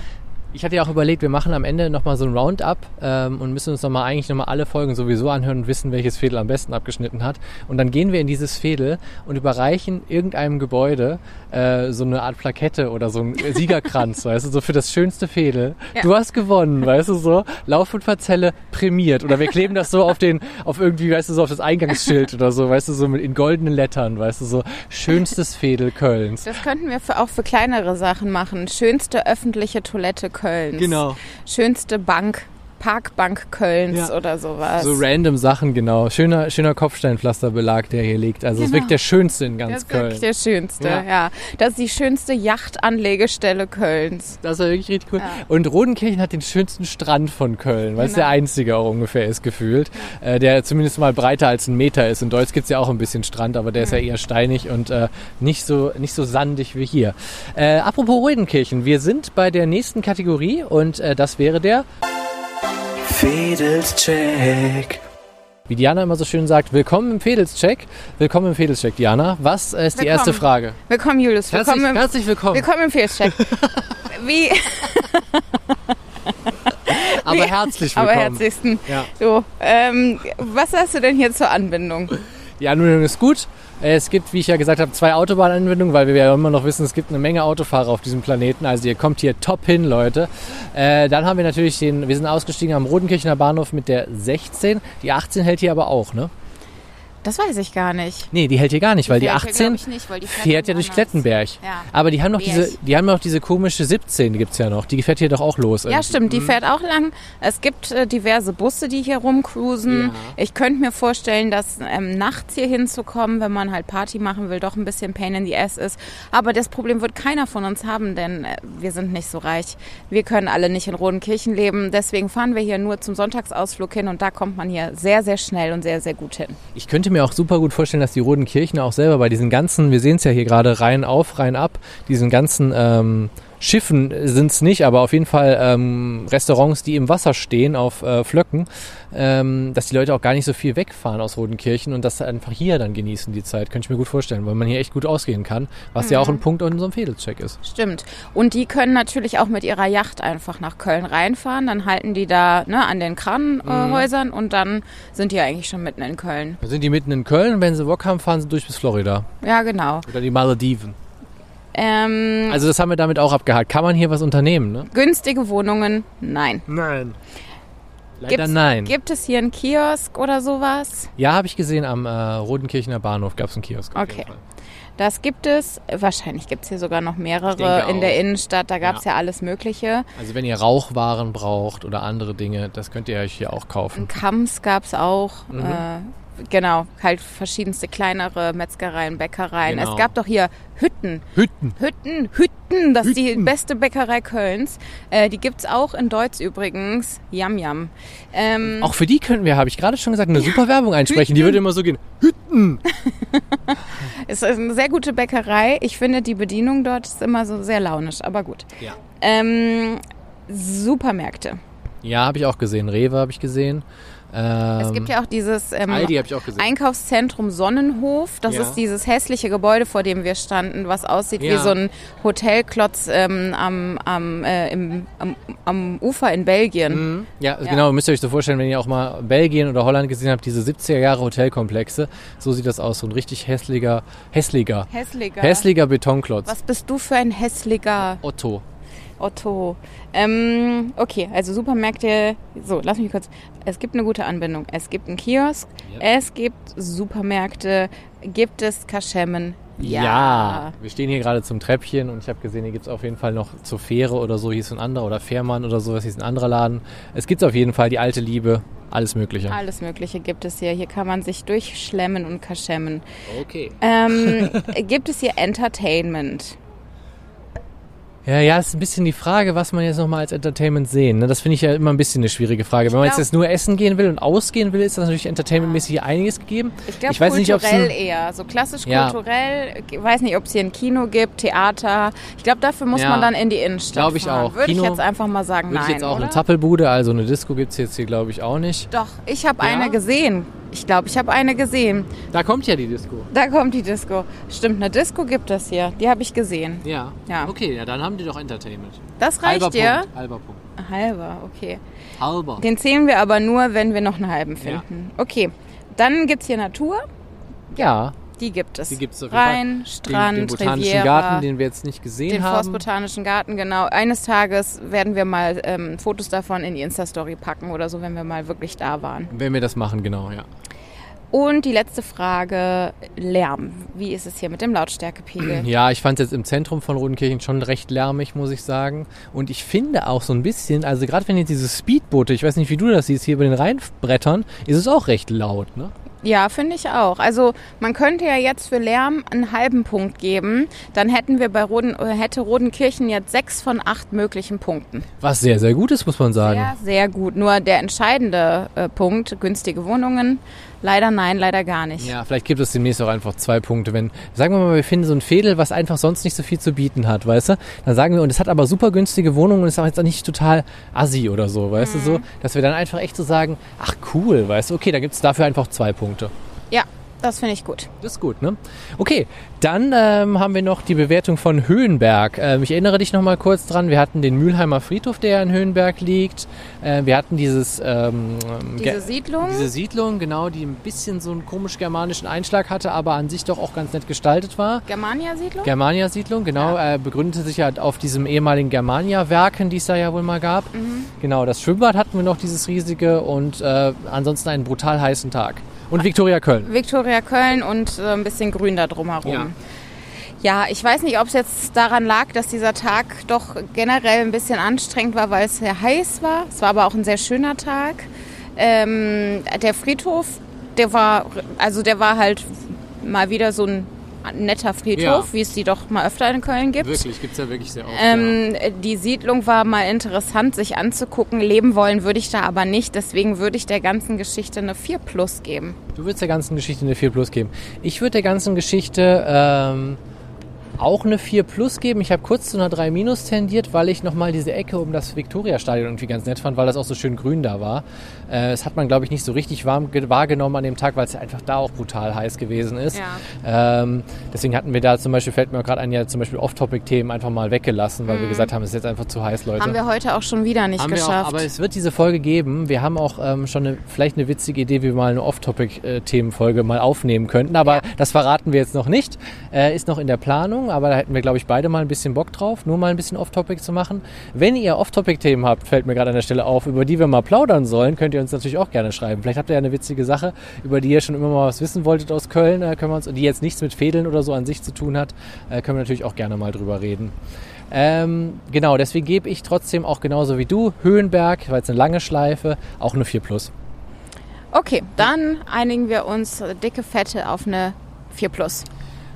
Ich hatte ja auch überlegt, wir machen am Ende nochmal so ein Roundup ähm, und müssen uns nochmal eigentlich nochmal alle Folgen sowieso anhören und wissen, welches Fädel am besten abgeschnitten hat. Und dann gehen wir in dieses Fädel und überreichen irgendeinem Gebäude äh, so eine Art Plakette oder so einen Siegerkranz, weißt du, so für das schönste Fädel. Ja. Du hast gewonnen, weißt du, so. Lauf und Verzelle prämiert. Oder wir kleben das so auf den, auf irgendwie, weißt du, so auf das Eingangsschild oder so, weißt du, so mit in goldenen Lettern, weißt du, so schönstes Fädel Kölns. Das könnten wir für, auch für kleinere Sachen machen. Schönste öffentliche Toilette Kölns. Genau. Schönste Bank, Parkbank Kölns Ja. oder sowas. So random Sachen, genau. Schöner, schöner Kopfsteinpflasterbelag, der hier liegt. Also es ist Genau. wirklich der schönste in das ganz ist Köln. wirklich der schönste, Ja. ja. Das ist die schönste Yachtanlegestelle Kölns. Das war wirklich richtig cool. Ja. Und Rodenkirchen hat den schönsten Strand von Köln, weil es Genau. der einzige auch ungefähr ist gefühlt. Äh, der zumindest mal breiter als ein Meter ist. In Deutsch gibt es ja auch ein bisschen Strand, aber der ist ja eher steinig und äh, nicht, so, nicht so sandig wie hier. Äh, apropos Rodenkirchen, wir sind bei der nächsten Kategorie und äh, das wäre der Fedelscheck. Wie Diana immer so schön sagt, willkommen im Fedelscheck. Willkommen im Fedelscheck, Diana. Was ist die erste Willkommen. Frage? Willkommen, Julius. Herzlich, Willkommen, im, herzlich willkommen. willkommen im Fehlcheck. Wie, Aber herzlich aber willkommen. herzlichsten. Ja. So, ähm, was hast du denn hier zur Anbindung? Die Anbindung ist gut. Es gibt, wie ich ja gesagt habe, zwei Autobahnanbindungen, weil wir ja immer noch wissen, es gibt eine Menge Autofahrer auf diesem Planeten. Also ihr kommt hier top hin, Leute. Äh, dann haben wir natürlich den, wir sind ausgestiegen am Rodenkirchener Bahnhof mit der 16. Die 18 hält hier aber auch, ne? Das weiß ich gar nicht. Nee, die hält hier gar nicht, weil die, fährt hier, 18 glaub ich, nicht, weil die fährt ja durch. Klettenberg. Ja. Aber die haben noch diese, die haben noch diese komische 17, die gibt's ja noch. Die fährt hier doch auch los. Ja, irgendwie. stimmt, die fährt auch lang. Es gibt äh, diverse Busse, die hier rumcruisen. Ja. Ich könnte mir vorstellen, dass ähm, nachts hier hinzukommen, wenn man halt Party machen will, doch ein bisschen Pain in the Ass ist. Aber das Problem wird keiner von uns haben, denn äh, wir sind nicht so reich. Wir können alle nicht in Rodenkirchen leben. Deswegen fahren wir hier nur zum Sonntagsausflug hin und da kommt man hier sehr, sehr schnell und sehr, sehr gut hin. Ich könnte mir auch super gut vorstellen, dass die Rodenkirchen auch selber bei diesen ganzen, wir sehen es ja hier gerade rein auf, rein ab, diesen ganzen ähm, Schiffen sind es nicht, aber auf jeden Fall ähm, Restaurants, die im Wasser stehen auf äh, Flöcken, ähm, dass die Leute auch gar nicht so viel wegfahren aus Rodenkirchen und das einfach hier dann genießen die Zeit. Könnte ich mir gut vorstellen, weil man hier echt gut ausgehen kann, was ja auch ein Punkt in unserem Fedelcheck ist. Stimmt. Und die können natürlich auch mit ihrer Yacht einfach nach Köln reinfahren. Dann halten die da ne, an den Kranhäusern äh, Häusern und dann sind die eigentlich schon mitten in Köln. Da sind die mitten in Köln und wenn sie Bock haben, fahren sie durch bis Florida Ja, genau. oder die Malediven. Ähm, Also das haben wir damit auch abgehakt. Kann man hier was unternehmen, ne? günstige Wohnungen, nein. Nein. Leider Gibt's- nein. Gibt es hier einen Kiosk oder sowas? Ja, habe ich gesehen, am äh, Rodenkirchener Bahnhof gab es einen Kiosk. auf Okay. jeden Fall. Das gibt es. Wahrscheinlich gibt es hier sogar noch mehrere in der. Innenstadt. Da gab es ja. alles Mögliche. Also wenn ihr Rauchwaren braucht oder andere Dinge, das könnt ihr euch hier auch kaufen. Ein Kams gab es auch. Mhm. Äh, genau, halt verschiedenste kleinere Metzgereien, Bäckereien. Genau. Es gab doch hier Hütten. Hütten. Hütten, Hütten, das ist die Hütten. beste Bäckerei Kölns. Äh, die gibt's auch in Deutsch übrigens. Yam Yam. Ähm, Auch für die könnten wir, habe ich gerade schon gesagt, eine super Werbung einsprechen. Die würde immer so gehen. Hütten. es ist eine sehr gute Bäckerei. Ich finde, die Bedienung dort ist immer so sehr launisch, aber gut. Ja. Ähm, Supermärkte. Ja, habe ich auch gesehen. Rewe habe ich gesehen. Ähm, Es gibt ja auch dieses ähm, Aldi auch. Einkaufszentrum Sonnenhof. Das Ja. ist dieses hässliche Gebäude, vor dem wir standen, was aussieht Ja. wie so ein Hotelklotz ähm, am, am, äh, im, am, am Ufer in Belgien. Mhm. Ja, genau, müsst ihr euch so vorstellen, wenn ihr auch mal Belgien oder Holland gesehen habt, diese 70er Jahre Hotelkomplexe, so sieht das aus, so ein richtig hässlicher, hässlicher, Hässlicher. hässlicher Betonklotz. Was bist du für ein hässlicher Otto. Otto? Ähm, okay, also Supermärkte. So, lass mich kurz. Es gibt eine gute Anbindung. Es gibt einen Kiosk. Ja. Es gibt Supermärkte. Gibt es Kaschemmen? Ja. Wir stehen hier gerade zum Treppchen und ich habe gesehen, hier gibt es auf jeden Fall noch zur Fähre oder so, hieß ein anderer, oder Fährmann oder sowas, hieß ein anderer Laden. Es gibt auf jeden Fall die alte Liebe, alles Mögliche. Alles Mögliche gibt es hier. Hier kann man sich durchschlemmen und kaschemmen. Okay. Ähm, gibt es hier Entertainment? Ja, ja, ist ein bisschen die Frage, was man jetzt nochmal als Entertainment sehen. Ne? Das finde ich ja immer ein bisschen eine schwierige Frage. Wenn man jetzt, glaub- jetzt nur essen gehen will und ausgehen will, ist das natürlich entertainmentmäßig einiges gegeben. Ich glaube Ich nicht, kulturell ein- eher. So klassisch Ja. kulturell. Ich weiß nicht, ob es hier ein Kino gibt, Theater. Ich glaube, dafür muss Ja. man dann in die Innenstadt Glaub ich fahren. auch. Würde ich Kino jetzt einfach mal sagen, nein, ich jetzt auch oder? eine Zappelbude, also eine Disco gibt es jetzt hier, glaube ich, auch nicht. Doch, ich habe Ja? eine gesehen. Ich glaube, ich habe eine gesehen. Da kommt ja die Disco. Da kommt die Disco. Stimmt, eine Disco gibt es hier. Die habe ich gesehen. Ja. Ja. Okay, ja, dann haben die doch Entertainment. Das reicht halber dir? Punkt. Halber Punkt. Halber, okay. Halber. Den zählen wir aber nur, wenn wir noch einen halben finden. Okay, dann gibt es hier Natur. Ja, Die gibt es. die gibt es auf jeden Rhein, Fall. Strand, den, den botanischen Riviera, Garten, den wir jetzt nicht gesehen den haben. Forstbotanischen Garten, genau. Eines Tages werden wir mal ähm, Fotos davon in die Insta-Story packen oder so, wenn wir mal wirklich da waren. Wenn wir das machen, genau, ja. Und die letzte Frage, Lärm. Wie ist es hier mit dem Lautstärkepegel? Ja, ich fand es jetzt im Zentrum von Rodenkirchen schon recht lärmig, muss ich sagen. Und ich finde auch so ein bisschen, also gerade wenn jetzt diese Speedboote, ich weiß nicht, wie du das siehst, hier über den Rheinbrettern, ist es auch recht laut, ne? Ja, finde ich auch. Also man könnte ja jetzt für Lärm einen halben Punkt geben. Dann hätten wir bei Roden, äh, hätte Rodenkirchen jetzt sechs von acht möglichen Punkten. Was sehr, sehr gut ist, muss man sagen. Sehr, sehr gut. Nur der entscheidende äh, Punkt, günstige Wohnungen, leider nein, leider gar nicht. Ja, vielleicht gibt es demnächst auch einfach zwei Punkte. Wenn, sagen wir mal, wir finden so ein Fädel, was einfach sonst nicht so viel zu bieten hat, weißt du? Dann sagen wir, und es hat aber super günstige Wohnungen und ist auch jetzt auch nicht total assi oder so, weißt du so? Dass wir dann einfach echt so sagen, ach cool, weißt du, okay, da gibt es dafür einfach zwei Punkte. Ja, das finde ich gut. Das ist gut, ne? Okay, dann ähm, haben wir noch die Bewertung von Höhenberg. Ähm, ich erinnere dich noch mal kurz dran, wir hatten den Mülheimer Friedhof, der in Höhenberg liegt. Äh, wir hatten dieses... Ähm, Diese Siedlung, Diese Siedlung, genau, die ein bisschen so einen komisch-germanischen Einschlag hatte, aber an sich doch auch ganz nett gestaltet war. Germania-Siedlung? Germania-Siedlung, genau, äh, begründete sich halt auf diesem ehemaligen Germania-Werken, die es da ja wohl mal gab. Mhm. Genau, das Schwimmbad hatten wir noch, dieses riesige und äh, ansonsten einen brutal heißen Tag. Und Viktoria Köln. Viktoria Köln und äh, ein bisschen Grün da drumherum. Ja. Ja, ich weiß nicht, ob es jetzt daran lag, dass dieser Tag doch generell ein bisschen anstrengend war, weil es sehr heiß war. Es war aber auch ein sehr schöner Tag. Ähm, der Friedhof, der war, also der war halt mal wieder so ein netter Friedhof, Ja. wie es die doch mal öfter in Köln gibt. Wirklich, gibt es ja wirklich sehr oft. Ähm, Die Siedlung war mal interessant, sich anzugucken. Leben wollen würde ich da aber nicht. Deswegen würde ich der ganzen Geschichte eine 4 plus geben. ja. Du würdest der ganzen Geschichte eine 4 Plus geben. Ich würde der ganzen Geschichte ähm, auch eine 4 Plus geben. Ich habe kurz zu einer 3 Minus tendiert, weil ich nochmal diese Ecke um das Viktoria-Stadion irgendwie ganz nett fand, weil das auch so schön grün da war. Äh, das hat man, glaube ich, nicht so richtig warm ge- wahrgenommen an dem Tag, weil es ja einfach da auch brutal heiß gewesen ist. Ähm, deswegen hatten wir da zum Beispiel, fällt mir gerade ein, ja zum Beispiel Off-Topic-Themen einfach mal weggelassen, weil wir gesagt haben, es ist jetzt einfach zu heiß, Leute. Haben wir heute auch schon wieder nicht Haben geschafft. auch, aber es wird diese Folge geben. Wir haben auch ähm, schon eine, vielleicht eine witzige Idee, wie wir mal eine Off-Topic-Themenfolge mal aufnehmen könnten. Aber das verraten wir jetzt noch nicht. Äh, ist noch in der Planung, aber da hätten wir, glaube ich, beide mal ein bisschen Bock drauf, nur mal ein bisschen Off-Topic zu machen. Wenn ihr Off-Topic-Themen habt, fällt mir gerade an der Stelle auf, über die wir mal plaudern sollen, könnt ihr uns natürlich auch gerne schreiben. Vielleicht habt ihr ja eine witzige Sache, über die ihr schon immer mal was wissen wolltet aus Köln, äh, können wir uns, die jetzt nichts mit Fädeln oder so an sich zu tun hat, äh, können wir natürlich auch gerne mal drüber reden. Ähm, genau, deswegen gebe ich trotzdem auch genauso wie du Höhenberg, war jetzt eine lange Schleife, auch eine 4 Plus. Okay, dann einigen wir uns dicke Fette auf eine 4 Plus.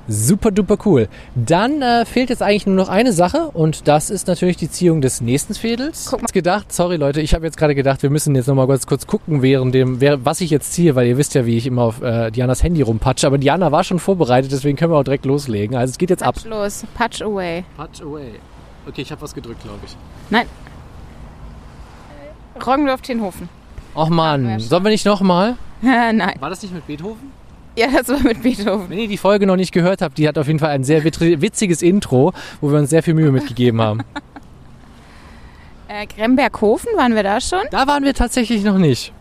Super duper cool. Dann äh, fehlt jetzt eigentlich nur noch eine Sache und das ist natürlich die Ziehung des nächsten Fädels. Guck mal. Gedacht, sorry Leute, ich habe jetzt gerade gedacht, wir müssen jetzt nochmal kurz, kurz gucken, während dem, was ich jetzt ziehe, weil ihr wisst ja, wie ich immer auf äh, Dianas Handy rumpatsche. Aber Diana war schon vorbereitet, deswegen können wir auch direkt loslegen. Also es geht jetzt ab. Patch los, patch away. Patch away. Okay, ich habe was gedrückt, glaube ich. Nein. Roggendorf-Tenhofen. Och Mann, sollen wir nicht nochmal? Nein. War das nicht mit Beethoven? Ja, das war mit Beethoven. Wenn ihr die Folge noch nicht gehört habt, die hat auf jeden Fall ein sehr witziges Intro, wo wir uns sehr viel Mühe mitgegeben haben. Äh, Gremberghofen, waren wir da schon? Da waren wir tatsächlich noch nicht.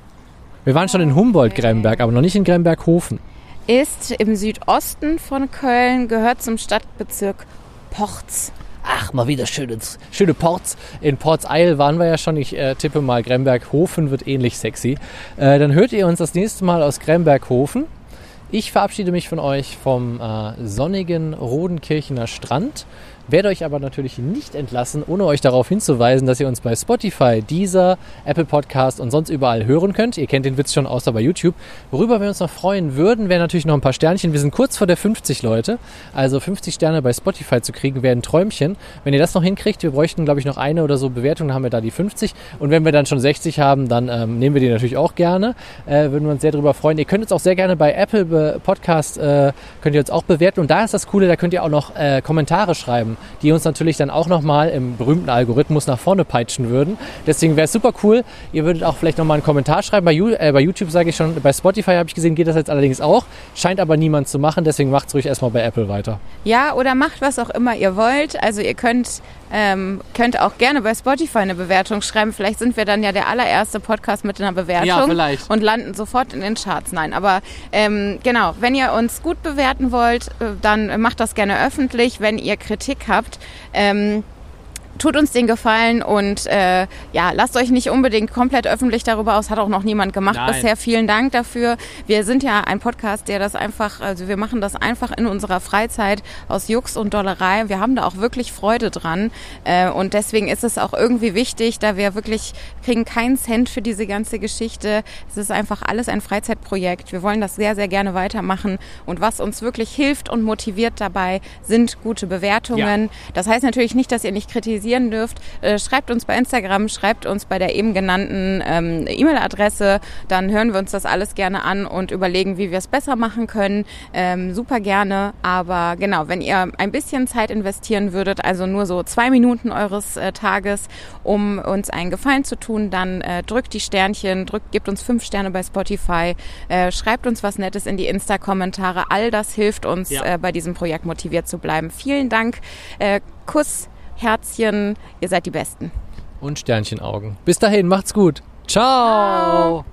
Wir waren schon in Humboldt-Gremberg, aber noch nicht in Gremberghofen. Ist im Südosten von Köln, gehört zum Stadtbezirk Porz. Ach, mal wieder schön ins. Schöne Ports. In Ports Isle waren wir ja schon. Ich äh, tippe mal, Gremberghofen wird ähnlich sexy. Äh, dann hört ihr uns das nächste Mal aus Gremberghofen. Ich verabschiede mich von euch vom äh, sonnigen Rodenkirchener Strand. Werde euch aber natürlich nicht entlassen, ohne euch darauf hinzuweisen, dass ihr uns bei Spotify, Deezer, Apple Podcast und sonst überall hören könnt. Ihr kennt den Witz schon außer bei YouTube. Worüber wir uns noch freuen würden, wären natürlich noch ein paar Sternchen. Wir sind kurz vor der 50 Leute. Also 50 Sterne bei Spotify zu kriegen, wäre ein Träumchen. Wenn ihr das noch hinkriegt, wir bräuchten, glaube ich, noch eine oder so Bewertung, dann haben wir da die 50. Und wenn wir dann schon 60 haben, dann ähm, nehmen wir die natürlich auch gerne. Äh, würden wir uns sehr darüber freuen. Ihr könnt uns auch sehr gerne bei Apple Podcast, äh, könnt ihr uns auch bewerten. Und da ist das Coole, da könnt ihr auch noch äh, Kommentare schreiben, die uns natürlich dann auch nochmal im berühmten Algorithmus nach vorne peitschen würden. Deswegen wäre es super cool. Ihr würdet auch vielleicht nochmal einen Kommentar schreiben. Äh, bei YouTube sage ich schon, bei Spotify habe ich gesehen, geht das jetzt allerdings auch. Scheint aber niemand zu machen, deswegen macht es ruhig erstmal bei Apple weiter. Ja, oder macht was auch immer ihr wollt. Also ihr könnt, ähm, könnt auch gerne bei Spotify eine Bewertung schreiben. Vielleicht sind wir dann ja der allererste Podcast mit einer Bewertung Ja, vielleicht. und landen sofort in den Charts. Nein, aber ähm, genau, wenn ihr uns gut bewerten wollt, äh, dann macht das gerne öffentlich. Wenn ihr Kritik habt, ähm, tut uns den Gefallen und äh, ja, lasst euch nicht unbedingt komplett öffentlich darüber aus. Hat auch noch niemand gemacht Nein. bisher. Vielen Dank dafür. Wir sind ja ein Podcast, der das einfach, also wir machen das einfach in unserer Freizeit aus Jux und Dollerei. Wir haben da auch wirklich Freude dran äh, und deswegen ist es auch irgendwie wichtig, da wir wirklich kriegen keinen Cent für diese ganze Geschichte. Es ist einfach alles ein Freizeitprojekt. Wir wollen das sehr, sehr gerne weitermachen und was uns wirklich hilft und motiviert dabei, sind gute Bewertungen. Das heißt natürlich nicht, dass ihr nicht kritisieren dürft. Äh, schreibt uns bei Instagram, schreibt uns bei der eben genannten ähm, E-Mail-Adresse. Dann hören wir uns das alles gerne an und überlegen, wie wir es besser machen können. Ähm, super gerne. Aber genau, wenn ihr ein bisschen Zeit investieren würdet, also nur so zwei Minuten eures äh, Tages, um uns einen Gefallen zu tun, dann äh, drückt die Sternchen, drückt, gebt uns fünf Sterne bei Spotify, äh, schreibt uns was Nettes in die Insta-Kommentare. All das hilft uns, Ja. äh, bei diesem Projekt motiviert zu bleiben. Vielen Dank. Äh, Kuss, Herzchen, ihr seid die Besten. Und Sternchenaugen. Bis dahin, macht's gut. Ciao.